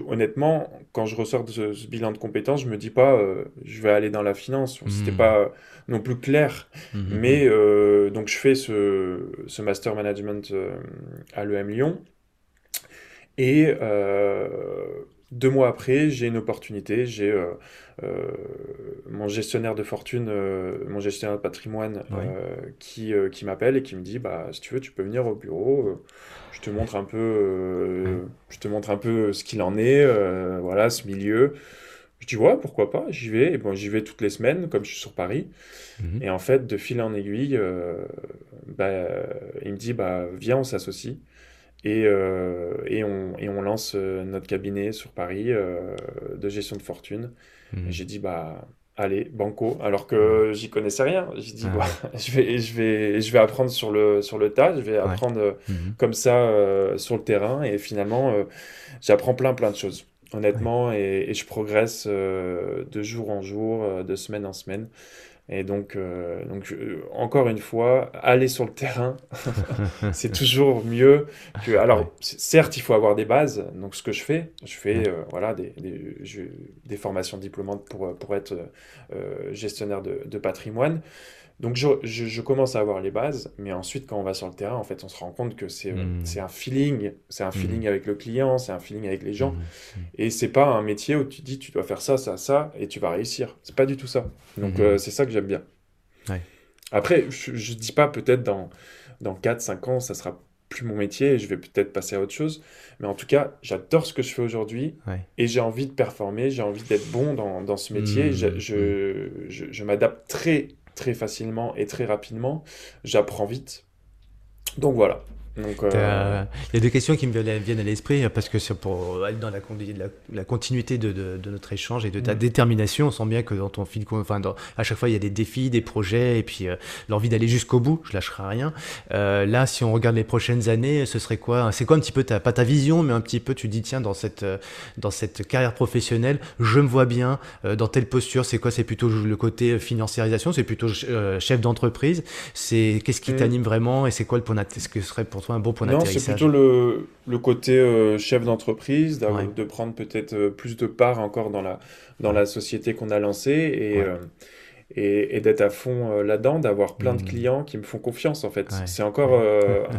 Speaker 1: honnêtement, quand je ressors de ce, bilan de compétences, je me dis pas, je vais aller dans la finance. C'était hmm. pas non plus clair. Hmm, mais donc, je fais ce, ce master management à l'EM Lyon. Et deux mois après, j'ai une opportunité. J'ai euh, euh, mon gestionnaire de fortune, euh, mon gestionnaire de patrimoine qui, qui m'appelle et qui me dit bah, si tu veux, tu peux venir au bureau. je te montre un peu, je te montre un peu ce qu'il en est, voilà, ce milieu. Je dis ouais, pourquoi pas, j'y vais. Et bon, j'y vais toutes les semaines, comme je suis sur Paris. Mhm. Et en fait, de fil en aiguille, bah, il me dit bah, viens, on s'associe. Et, euh, et, on, et, on, lance euh, notre cabinet sur Paris euh, de gestion de fortune. Mhm. J'ai dit, bah, allez, banco, alors que j'y connaissais rien. J'ai dit, ah bah, je, vais, je, vais, je vais apprendre sur le, sur le tas, je vais apprendre mhm. comme ça sur le terrain. Et finalement, j'apprends plein, plein de choses, honnêtement, et, et, je progresse de jour en jour, de semaine en semaine. Et donc, euh, donc encore une fois, aller sur le terrain, c'est toujours mieux que. Alors, certes, il faut avoir des bases. Donc, ce que je fais, je fais voilà, des, des, des, formations diplômantes pour, pour être gestionnaire de, de patrimoine. Donc je, je, commence à avoir les bases, mais ensuite quand on va sur le terrain, en fait, on se rend compte que c'est hmm. un feeling, c'est un feeling hmm. avec le client, c'est un feeling avec les gens, hmm. et c'est pas un métier où tu dis tu dois faire ça, ça, ça, et tu vas réussir. C'est pas du tout ça. Donc euh, c'est ça que j'aime bien. Après, je, je dis pas peut-être dans dans 4-5 ans, ça sera plus mon métier et je vais peut-être passer à autre chose. Mais en tout cas, j'adore ce que je fais aujourd'hui et j'ai envie de performer, j'ai envie d'être bon dans, dans ce métier. Je, je, je m'adapte très très facilement et très rapidement. J'apprends vite. Donc voilà.
Speaker 2: Euh, il y a deux questions qui me viennent à l'esprit parce que c'est pour aller dans la, la, continuité de, de, notre échange et de ta mm. détermination. On sent bien que dans ton fil, enfin, à chaque fois, il y a des défis, des projets et puis euh, l'envie d'aller jusqu'au bout. Je lâcherai rien. Euh, là, si on regarde les prochaines années, ce serait quoi C'est quoi un petit peu ta, pas ta vision, mais un petit peu, tu dis tiens, dans cette, dans cette carrière professionnelle, je me vois bien dans telle posture. C'est quoi C'est plutôt le côté financiarisation C'est plutôt chef d'entreprise C'est qu'est-ce qui mm. t'anime vraiment Et c'est quoi le point Ce que serait pour un bon point
Speaker 1: Non, c'est plutôt le, le côté euh, chef d'entreprise, de prendre peut-être euh, plus de part encore dans la, dans la société qu'on a lancée et, euh, et, et d'être à fond là-dedans, d'avoir plein de mmh. clients qui me font confiance en fait. C'est encore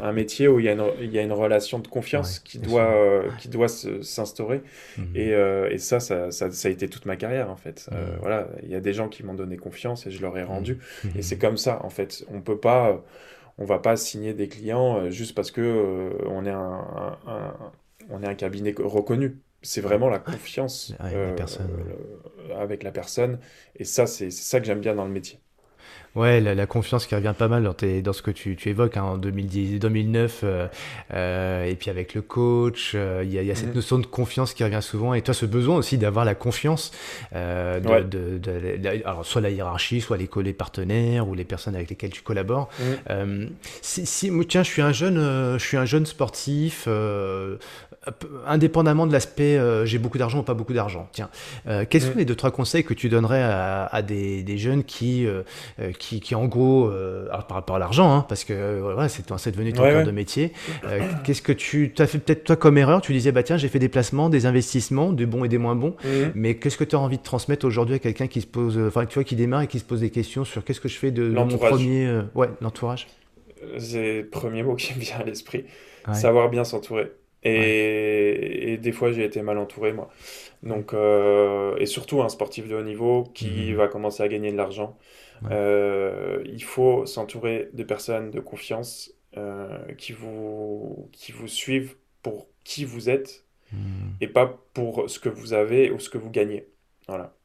Speaker 1: un métier où il y, a une, il y a une relation de confiance qui, doit, qui doit s'instaurer. Mmh. Et, et ça, ça, ça, a été toute ma carrière en fait. Mmh. voilà, il y a des gens qui m'ont donné confiance et je leur ai rendu. Et c'est comme ça en fait. On peut pas on va pas signer des clients euh, juste parce que euh, on est un, on est un cabinet reconnu. C'est vraiment la confiance euh, avec la personne. Et ça, c'est ça que j'aime bien dans le métier.
Speaker 2: Ouais, la, confiance qui revient pas mal dans, tes, dans ce que tu, tu évoques hein, en 2010, 2009, euh, euh, et puis avec le coach, euh, il y, a, y, a, cette mhm. notion de confiance qui revient souvent, et toi ce besoin aussi d'avoir la confiance, de, de, alors soit la hiérarchie, soit les, collègues partenaires ou les personnes avec lesquelles tu collabores. Mhm. si, si, tiens, je suis un jeune, je suis un jeune sportif, indépendamment de l'aspect euh, j'ai beaucoup d'argent ou pas beaucoup d'argent. Tiens, euh, quels sont les deux trois conseils que tu donnerais à, des, des, jeunes qui, euh, qui, qui, en gros, par rapport à l'argent, hein, parce que voilà, c'est, devenu ton cœur de métier. qu'est-ce que tu as fait peut-être toi comme erreur Tu disais bah tiens j'ai fait des placements, des investissements, des bons et des moins bons. Mais qu'est-ce que tu as envie de transmettre aujourd'hui à quelqu'un qui se pose, enfin tu vois qui démarre et qui se pose des questions sur qu'est-ce que je fais de, mon premier, ouais l'entourage?
Speaker 1: C'est le premier mot qui me vient à l'esprit. Savoir bien s'entourer. Et, des fois, j'ai été mal entouré, moi. Donc, euh, et surtout un sportif de haut niveau qui mhm. va commencer à gagner de l'argent. Euh, il faut s'entourer de personnes de confiance euh, qui, vous, qui vous suivent pour qui vous êtes mhm. et pas pour ce que vous avez ou ce que vous gagnez. Voilà.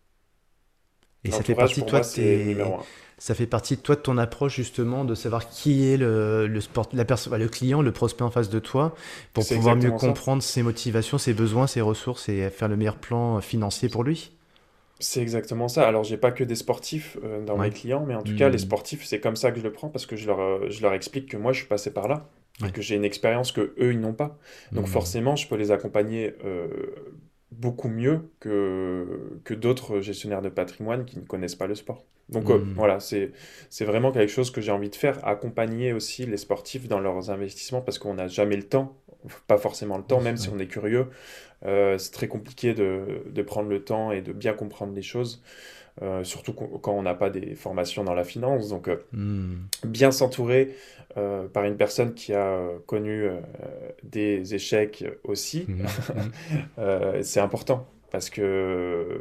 Speaker 2: Et ça fait partie de toi, c'est numéro un ça fait partie de toi, de ton approche justement, de savoir qui est le, le, sport, la le client, le prospect en face de toi, pour pouvoir mieux comprendre ses motivations, ses besoins, ses ressources et faire le meilleur plan financier pour lui?
Speaker 1: C'est exactement ça. Alors, j'ai pas que des sportifs euh, dans mes clients, mais en tout cas, les mmh. sportifs, c'est comme ça que je le prends parce que je leur, euh, je leur explique que moi, je suis passé par là et que j'ai une expérience que eux ils n'ont pas. Donc, mmh. forcément, je peux les accompagner euh, beaucoup mieux que, que d'autres gestionnaires de patrimoine qui ne connaissent pas le sport. Donc euh, hmm. voilà, c'est vraiment quelque chose que j'ai envie de faire, accompagner aussi les sportifs dans leurs investissements parce qu'on n'a jamais le temps, pas forcément le temps, même si on est curieux. Euh, c'est très compliqué de, de, prendre le temps et de bien comprendre les choses. Euh, surtout quand on n'a pas des formations dans la finance. Donc, hmm. bien s'entourer par une personne qui a connu des échecs aussi, hmm. c'est important parce que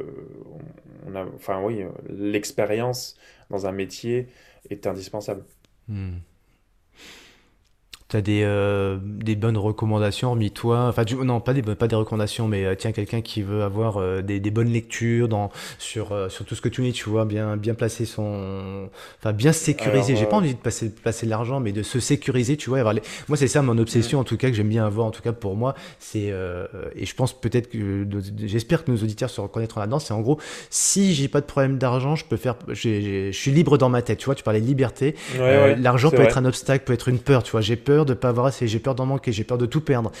Speaker 1: on a, enfin oui, l'expérience dans un métier est indispensable. Hmm
Speaker 2: tu as des, euh, des bonnes recommandations hormis toi enfin non pas des pas des recommandations mais euh, tiens quelqu'un qui veut avoir euh, des, des, bonnes lectures dans sur sur tout ce que tu dis tu vois bien bien placer son enfin bien sécuriser. J'ai pas envie de passer passer de l'argent mais de se sécuriser tu vois avoir les... moi c'est ça mon obsession en tout cas que j'aime bien avoir en tout cas pour moi c'est et je pense peut-être que j'espère que nos auditeurs se reconnaîtront là-dedans c'est en gros si j'ai pas de problème d'argent je peux faire je suis libre dans ma tête tu vois tu parlais de liberté. L'argent peut être un obstacle peut être une peur tu vois j'ai peur peur de pas avoir assez, j'ai peur d'en manquer, j'ai peur de tout perdre.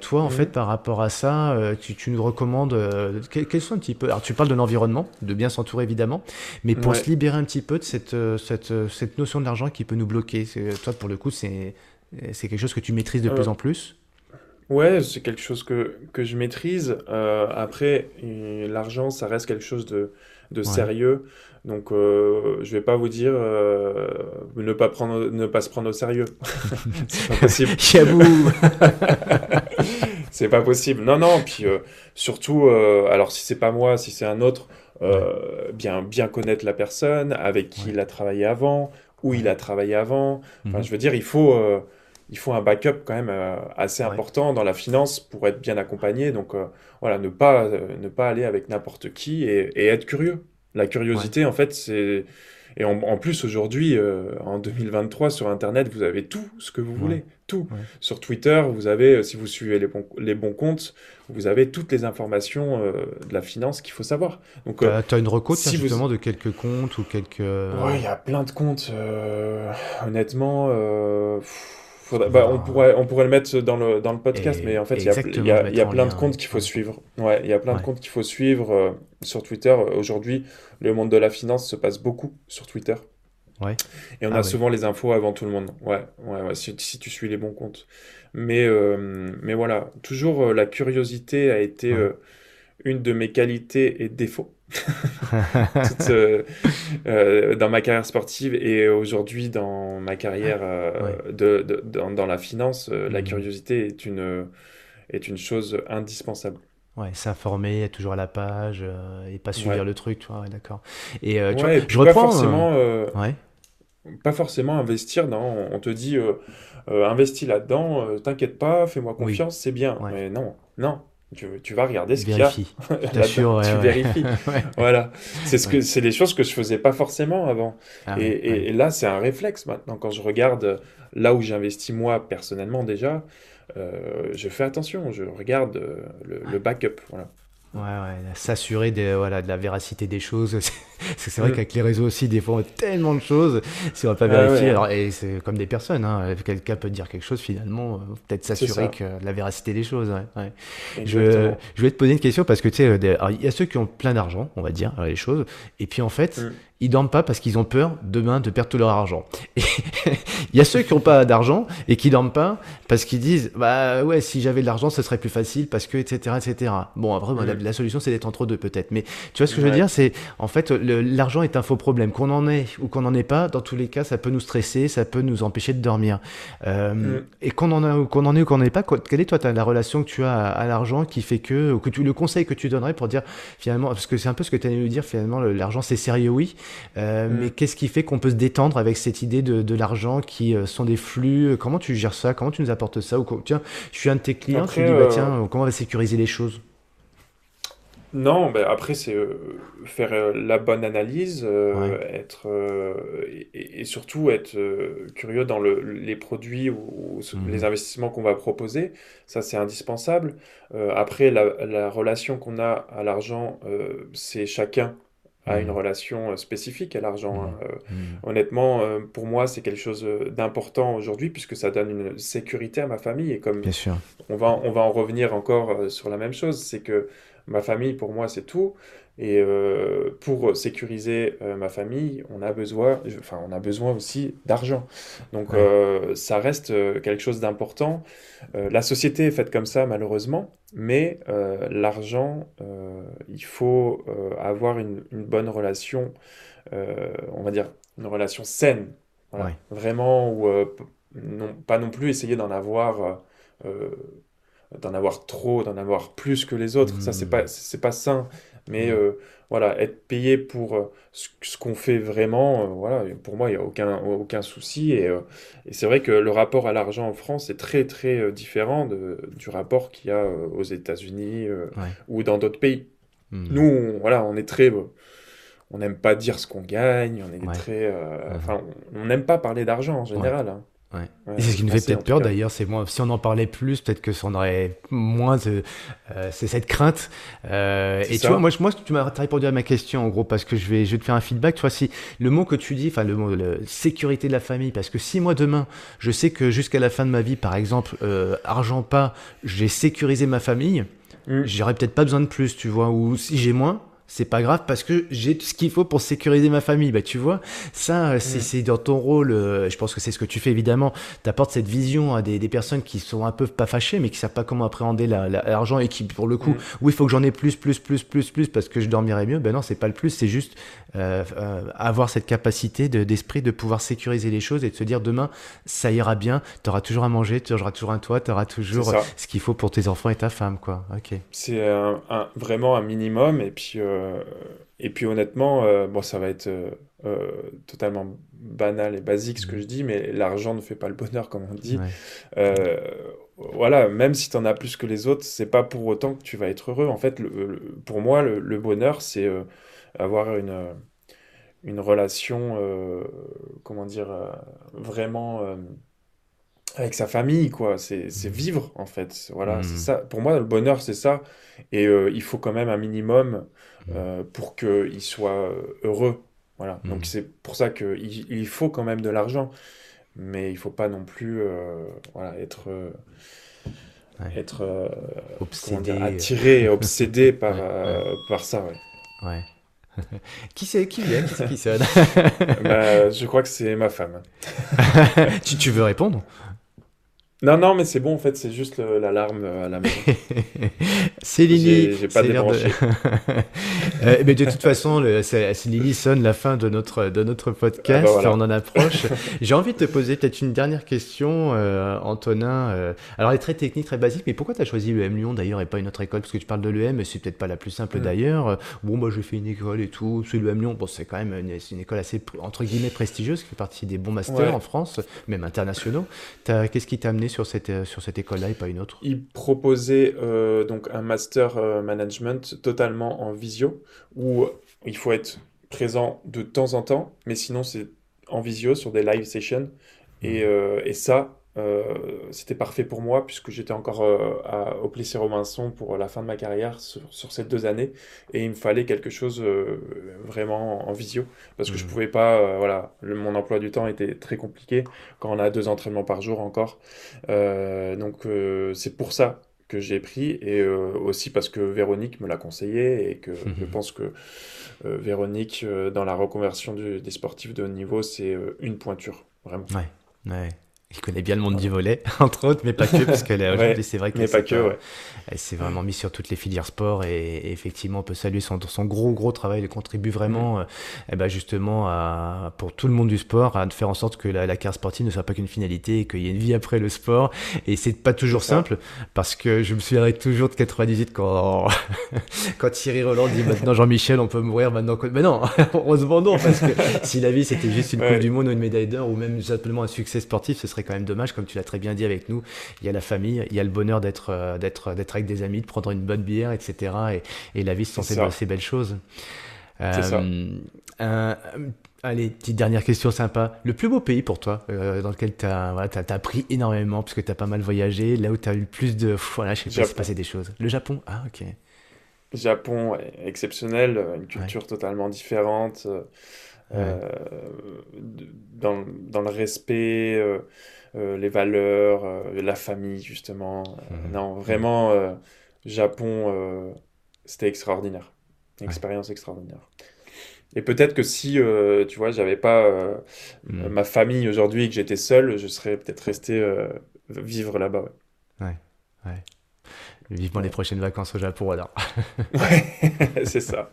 Speaker 2: toi, en fait, par rapport à ça, tu, nous recommandes quels sont un petit peu. Alors, tu parles de l'environnement, de bien s'entourer évidemment, mais pour se libérer un petit peu de cette, cette, cette notion de l'argent qui peut nous bloquer. Toi, pour le coup, c'est quelque chose que tu maîtrises de plus en plus?
Speaker 1: Ouais, c'est quelque chose que, que je maîtrise. Euh, après, l'argent, ça reste quelque chose de, de sérieux. Donc, euh, je vais pas vous dire euh, ne, pas prendre, ne pas se prendre au sérieux. c'est pas possible. c'est pas possible. Non, non. Puis euh, surtout, euh, alors si c'est pas moi, si c'est un autre, bien, bien connaître la personne, avec qui il a travaillé avant, où il a travaillé avant. Enfin, mhm. je veux dire, il faut il faut un backup quand même euh, assez important dans la finance pour être bien accompagné. Donc euh, voilà, ne pas, euh, ne pas aller avec n'importe qui et, être curieux. La curiosité, en fait, c'est... Et en, plus, aujourd'hui, en 2023, sur Internet, vous avez tout ce que vous voulez. Tout. Sur Twitter, vous avez, si vous suivez les bons, les bons comptes, vous avez toutes les informations de la finance qu'il faut savoir.
Speaker 2: Donc, tu as une recoute justement de quelques comptes ou quelques...
Speaker 1: Oui, il y a plein de comptes. honnêtement... Bah, on, pourrait, on pourrait le mettre dans le, dans le podcast, mais en fait, il y a, y a, plein de comptes qu'il faut suivre. Ouais, il y a plein de comptes qu'il faut suivre euh, sur Twitter. Aujourd'hui, le monde de la finance se passe beaucoup sur Twitter. Ouais. Et on ah a souvent les infos avant tout le monde. Ouais, ouais, ouais si, tu suis les bons comptes. Mais, euh, mais voilà, toujours euh, la curiosité a été une de mes qualités et défauts. Euh, euh, dans ma carrière sportive et aujourd'hui dans ma carrière euh, de, de, dans, la finance, la mhm. curiosité est une, est une chose indispensable.
Speaker 2: Ouais, s'informer, être toujours à la page et pas subir le truc, tu vois, d'accord. Et tu vois, je reprends.
Speaker 1: Pas forcément, ouais. pas forcément investir dans. On te dit, investis là-dedans, t'inquiète pas, fais-moi confiance, c'est bien. Mais non, non, tu, vas regarder ce qu'il y a. tu vérifies. Voilà. C'est ce que c'est des choses que je faisais pas forcément avant. Ah et, là, c'est un réflexe maintenant. Quand je regarde là où j'investis moi personnellement déjà, euh, je fais attention. Je regarde euh, le, le backup. Voilà.
Speaker 2: Ouais, ouais, s'assurer de, voilà, de la véracité des choses. c'est vrai mm. qu'avec les réseaux aussi, des fois, on a tellement de choses, si on va pas vérifier. Alors, et c'est comme des personnes, hein, quelqu'un peut dire quelque chose, finalement, euh, peut-être s'assurer que la véracité des choses. Ouais, je, je vais te poser une question parce que tu sais, euh, il y a ceux qui ont plein d'argent, on va dire, les choses, et puis en fait, mm ils dorment pas parce qu'ils ont peur demain de perdre tout leur argent. il y a ceux qui n'ont pas d'argent et qui dorment pas parce qu'ils disent bah ouais si j'avais de l'argent ce serait plus facile parce que etc etc. Bon après la, solution c'est d'être entre deux peut-être mais tu vois ce que je veux dire c'est en fait l'argent est un faux problème qu'on en ait ou qu'on en ait pas dans tous les cas ça peut nous stresser ça peut nous empêcher de dormir euh, mm. et qu'on en a qu'on en ait ou qu'on n'en ait pas quelle est toi la relation que tu as à, l'argent qui fait que ou que tu le conseil que tu donnerais pour dire finalement parce que c'est un peu ce que tu allais nous dire finalement l'argent c'est sérieux oui euh, mm. Mais qu'est-ce qui fait qu'on peut se détendre avec cette idée de, de l'argent qui euh, sont des flux? Comment tu gères ça? Comment tu nous apportes ça? Ou tiens, je suis un de tes clients, tu me dis bah, euh, tiens, comment on va sécuriser les choses?
Speaker 1: Non, ben après, c'est faire la bonne analyse, être, et, surtout être curieux dans le, les produits ou, mm. les investissements qu'on va proposer. Ça, c'est indispensable. après, la, la relation qu'on a à l'argent, c'est chacun à une mm. relation euh, spécifique à l'argent. Mm. Hein. Euh, mm. Honnêtement, euh, pour moi, c'est quelque chose d'important aujourd'hui puisque ça donne une sécurité à ma famille. Et comme On, va, on va en revenir encore sur la même chose, c'est que ma famille, pour moi, c'est tout. Et pour sécuriser ma famille, on a besoin, enfin, on a besoin aussi d'argent. Donc, ça reste quelque chose d'important. la société est faite comme ça, malheureusement. Mais euh, l'argent, euh, il faut euh, avoir une, bonne relation, on va dire une relation saine. Vraiment, ou non, pas non plus essayer d'en avoir, d'en avoir trop, d'en avoir plus que les autres. Ça, c'est pas, c'est pas sain. Mais voilà, être payé pour euh, ce, qu'on fait vraiment, euh, voilà, pour moi, il n'y a aucun, aucun souci. Euh, et, c'est vrai que le rapport à l'argent en France est très, très différent de, du rapport qu'il y a aux États-Unis ou dans d'autres pays. Hmm. Nous, on, voilà, on est très. on n'aime pas dire ce qu'on gagne, on est très. Enfin, on n'aime pas parler d'argent en général. Hein.
Speaker 2: Ouais. c'est ce qui nous fait peut-être peur d'ailleurs, c'est moi. Si on en parlait plus, peut-être que ça en aurait moins. De, euh, c'est cette crainte. Euh, et tu vois, moi, moi, tu m'as répondu à ma question en gros parce que je vais, je vais te faire un feedback. Tu vois, si le mot que tu dis, enfin le mot sécurité de la famille, parce que si moi demain, je sais que jusqu'à la fin de ma vie, par exemple, euh, argent pas, j'ai sécurisé ma famille, mm. j'aurais peut-être pas besoin de plus, tu vois. Ou si j'ai moins, c'est pas grave parce que j'ai tout ce qu'il faut pour sécuriser ma famille. Bah, tu vois, ça, c'est dans ton rôle. Euh, je pense que c'est ce que tu fais évidemment. Tu apportes cette vision à des, des, personnes qui sont un peu pas fâchées, mais qui savent pas comment appréhender l'argent et qui, pour le coup, oui, il faut que j'en ai plus, plus, plus, plus, plus parce que je dormirai mieux. Ben non, c'est pas le plus, c'est juste euh, euh, avoir cette capacité d'esprit de, pouvoir sécuriser les choses et de se dire demain, ça ira bien, tu auras toujours à manger, tu auras toujours un toit, tu auras toujours ce qu'il faut pour tes enfants et ta femme. quoi. Ok.
Speaker 1: C'est vraiment un minimum et puis. Euh, et puis honnêtement, euh, bon, ça va être euh, totalement banal et basique ce que je dis, mais l'argent ne fait pas le bonheur, comme on dit. voilà, même si tu en as plus que les autres, c'est pas pour autant que tu vas être heureux. En fait, pour moi, le, bonheur, c'est avoir une, une relation, comment dire, vraiment avec sa famille, quoi. C'est mmh. vivre, en fait. Voilà, c'est mmh. ça. Pour moi, le bonheur, c'est ça. Et il faut quand même un minimum euh, pour qu'il soit heureux. Voilà. Donc c'est pour ça qu'il il faut quand même de l'argent, mais il faut pas non plus euh, voilà, être, euh, être obsédé. attiré, obsédé par, par ça.
Speaker 2: Ouais. qui c'est qui vient Qui c'est qui sonne?
Speaker 1: Bah, Je crois que c'est ma femme.
Speaker 2: tu, tu veux répondre?
Speaker 1: Non, non, mais c'est bon, en fait, c'est juste l'alarme euh, à la maison.
Speaker 2: c'est Lily.
Speaker 1: J'ai pas débranché.
Speaker 2: De... euh, mais de toute façon, c'est Lily sonne la fin de notre, de notre podcast. Ah bah On en approche. J'ai envie de te poser peut-être une dernière question, euh, Antonin. Euh, alors, elle est très technique, très basique, mais pourquoi tu as choisi l'EM Lyon d'ailleurs et pas une autre école? Parce que tu parles de l'EM, c'est peut-être pas la plus simple mm. d'ailleurs. Bon, moi, j'ai fait une école et tout. C'est l'EM Lyon. Bon, c'est quand même une, une, école assez, entre guillemets, prestigieuse, qui fait partie des bons masters en France, même internationaux. Qu'est-ce qui t'a amené sur cette, euh, sur cette école-là et pas une autre
Speaker 1: Il proposait euh, donc un master euh, management totalement en visio, où il faut être présent de temps en temps, mais sinon c'est en visio sur des live sessions. Et, mmh. et ça, c'était parfait pour moi puisque j'étais encore euh, à, au Plessis Robinson pour la fin de ma carrière sur, sur, ces deux années. Et il me fallait quelque chose euh, vraiment en visio parce que je mmh. pouvais pas voilà mon emploi du temps était très compliqué quand on a deux entraînements par jour encore. Donc c'est pour ça que j'ai pris et aussi parce que Véronique me l'a conseillé et que mmh je pense que Véronique dans la reconversion des sportifs de haut niveau c'est une pointure vraiment.
Speaker 2: Ouais ouais il connaît bien le monde du volet, entre autres, mais pas que, parce que aujourd'hui, c'est vrai que
Speaker 1: pas que, ouais.
Speaker 2: elle s'est vraiment mis sur toutes les filières sport et, effectivement, on peut saluer son, son gros, gros travail. Il contribue vraiment, mm. euh, eh ben justement, à, pour tout le monde du sport, à faire en sorte que la, carte sportive ne soit pas qu'une finalité et qu'il y ait une vie après le sport. Et c'est pas toujours simple, parce que je me souviendrai toujours de 98 quand, quand Thierry Roland dit maintenant Jean-Michel, on peut mourir maintenant. Mais non, heureusement non, parce que si la vie c'était juste une Coupe du Monde ou une médaille d'or ou même simplement un succès sportif, ce serait quand même dommage, comme tu l'as très bien dit avec nous. Il y a la famille, il y a le bonheur d'être euh, d'être d'être avec des amis, de prendre une bonne bière, etc. Et, et la vie, ce sont ces, belles choses.
Speaker 1: C'est ça.
Speaker 2: Euh, allez, petite dernière question sympa. Le plus beau pays pour toi, euh, dans lequel tu as, voilà, as, appris énormément, parce que tu as pas mal voyagé, là où tu as eu le plus de. Voilà, je sais pas, s'est passé des choses. Le Japon Ah, ok.
Speaker 1: Japon, exceptionnel, une culture totalement différente. Dans, dans, le respect, euh, les valeurs, euh, la famille, justement. Mhm. Non, vraiment, euh, Japon, c'était extraordinaire. Une expérience extraordinaire. Et peut-être que si, tu vois, j'avais pas mhm. ma famille aujourd'hui et que j'étais seul, je serais peut-être resté vivre là-bas.
Speaker 2: ouais. ouais. Vivement les prochaines vacances au Japon alors.
Speaker 1: ouais, c'est ça.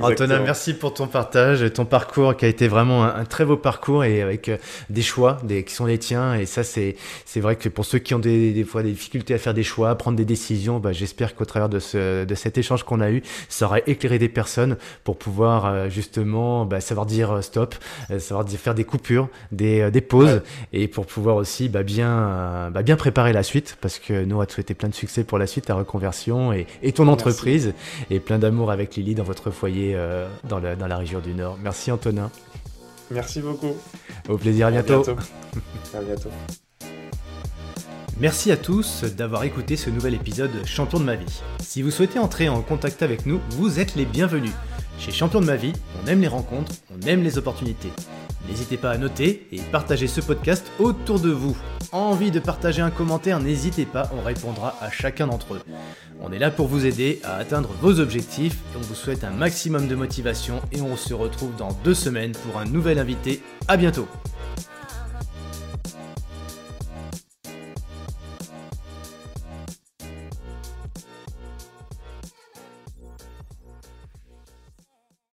Speaker 2: Antonin, merci pour ton partage, ton parcours qui a été vraiment un, très beau parcours et avec euh, des choix des, qui sont les tiens. Et ça, c'est c'est vrai que pour ceux qui ont des, des fois des difficultés à faire des choix, à prendre des décisions, bah, j'espère qu'au travers de, ce, de cet échange qu'on a eu, ça aura éclairé des personnes pour pouvoir euh, justement bah, savoir dire euh, stop, savoir dire, faire des coupures, des, des pauses et pour pouvoir aussi bah, bien, bah, bien préparer la suite parce que nous, on va te souhaiter plein de succès pour la suite, ta reconversion et, et ton entreprise et plein d'amour avec Lily dans votre foyer euh, dans, la, dans la région du Nord. Merci Antonin.
Speaker 1: Merci beaucoup.
Speaker 4: Au plaisir, à bientôt.
Speaker 1: À bientôt.
Speaker 2: Merci à tous d'avoir écouté ce nouvel épisode Champion de ma vie. Si vous souhaitez entrer en contact avec nous, vous êtes les bienvenus. Chez Champion de ma vie, on aime les rencontres, on aime les opportunités. N'hésitez pas à noter et partager ce podcast autour de vous. Envie de partager un commentaire, n'hésitez pas, on répondra à chacun d'entre eux. On est là pour vous aider à atteindre vos objectifs on vous souhaite un maximum de motivation et on se retrouve dans deux semaines pour un nouvel invité. À bientôt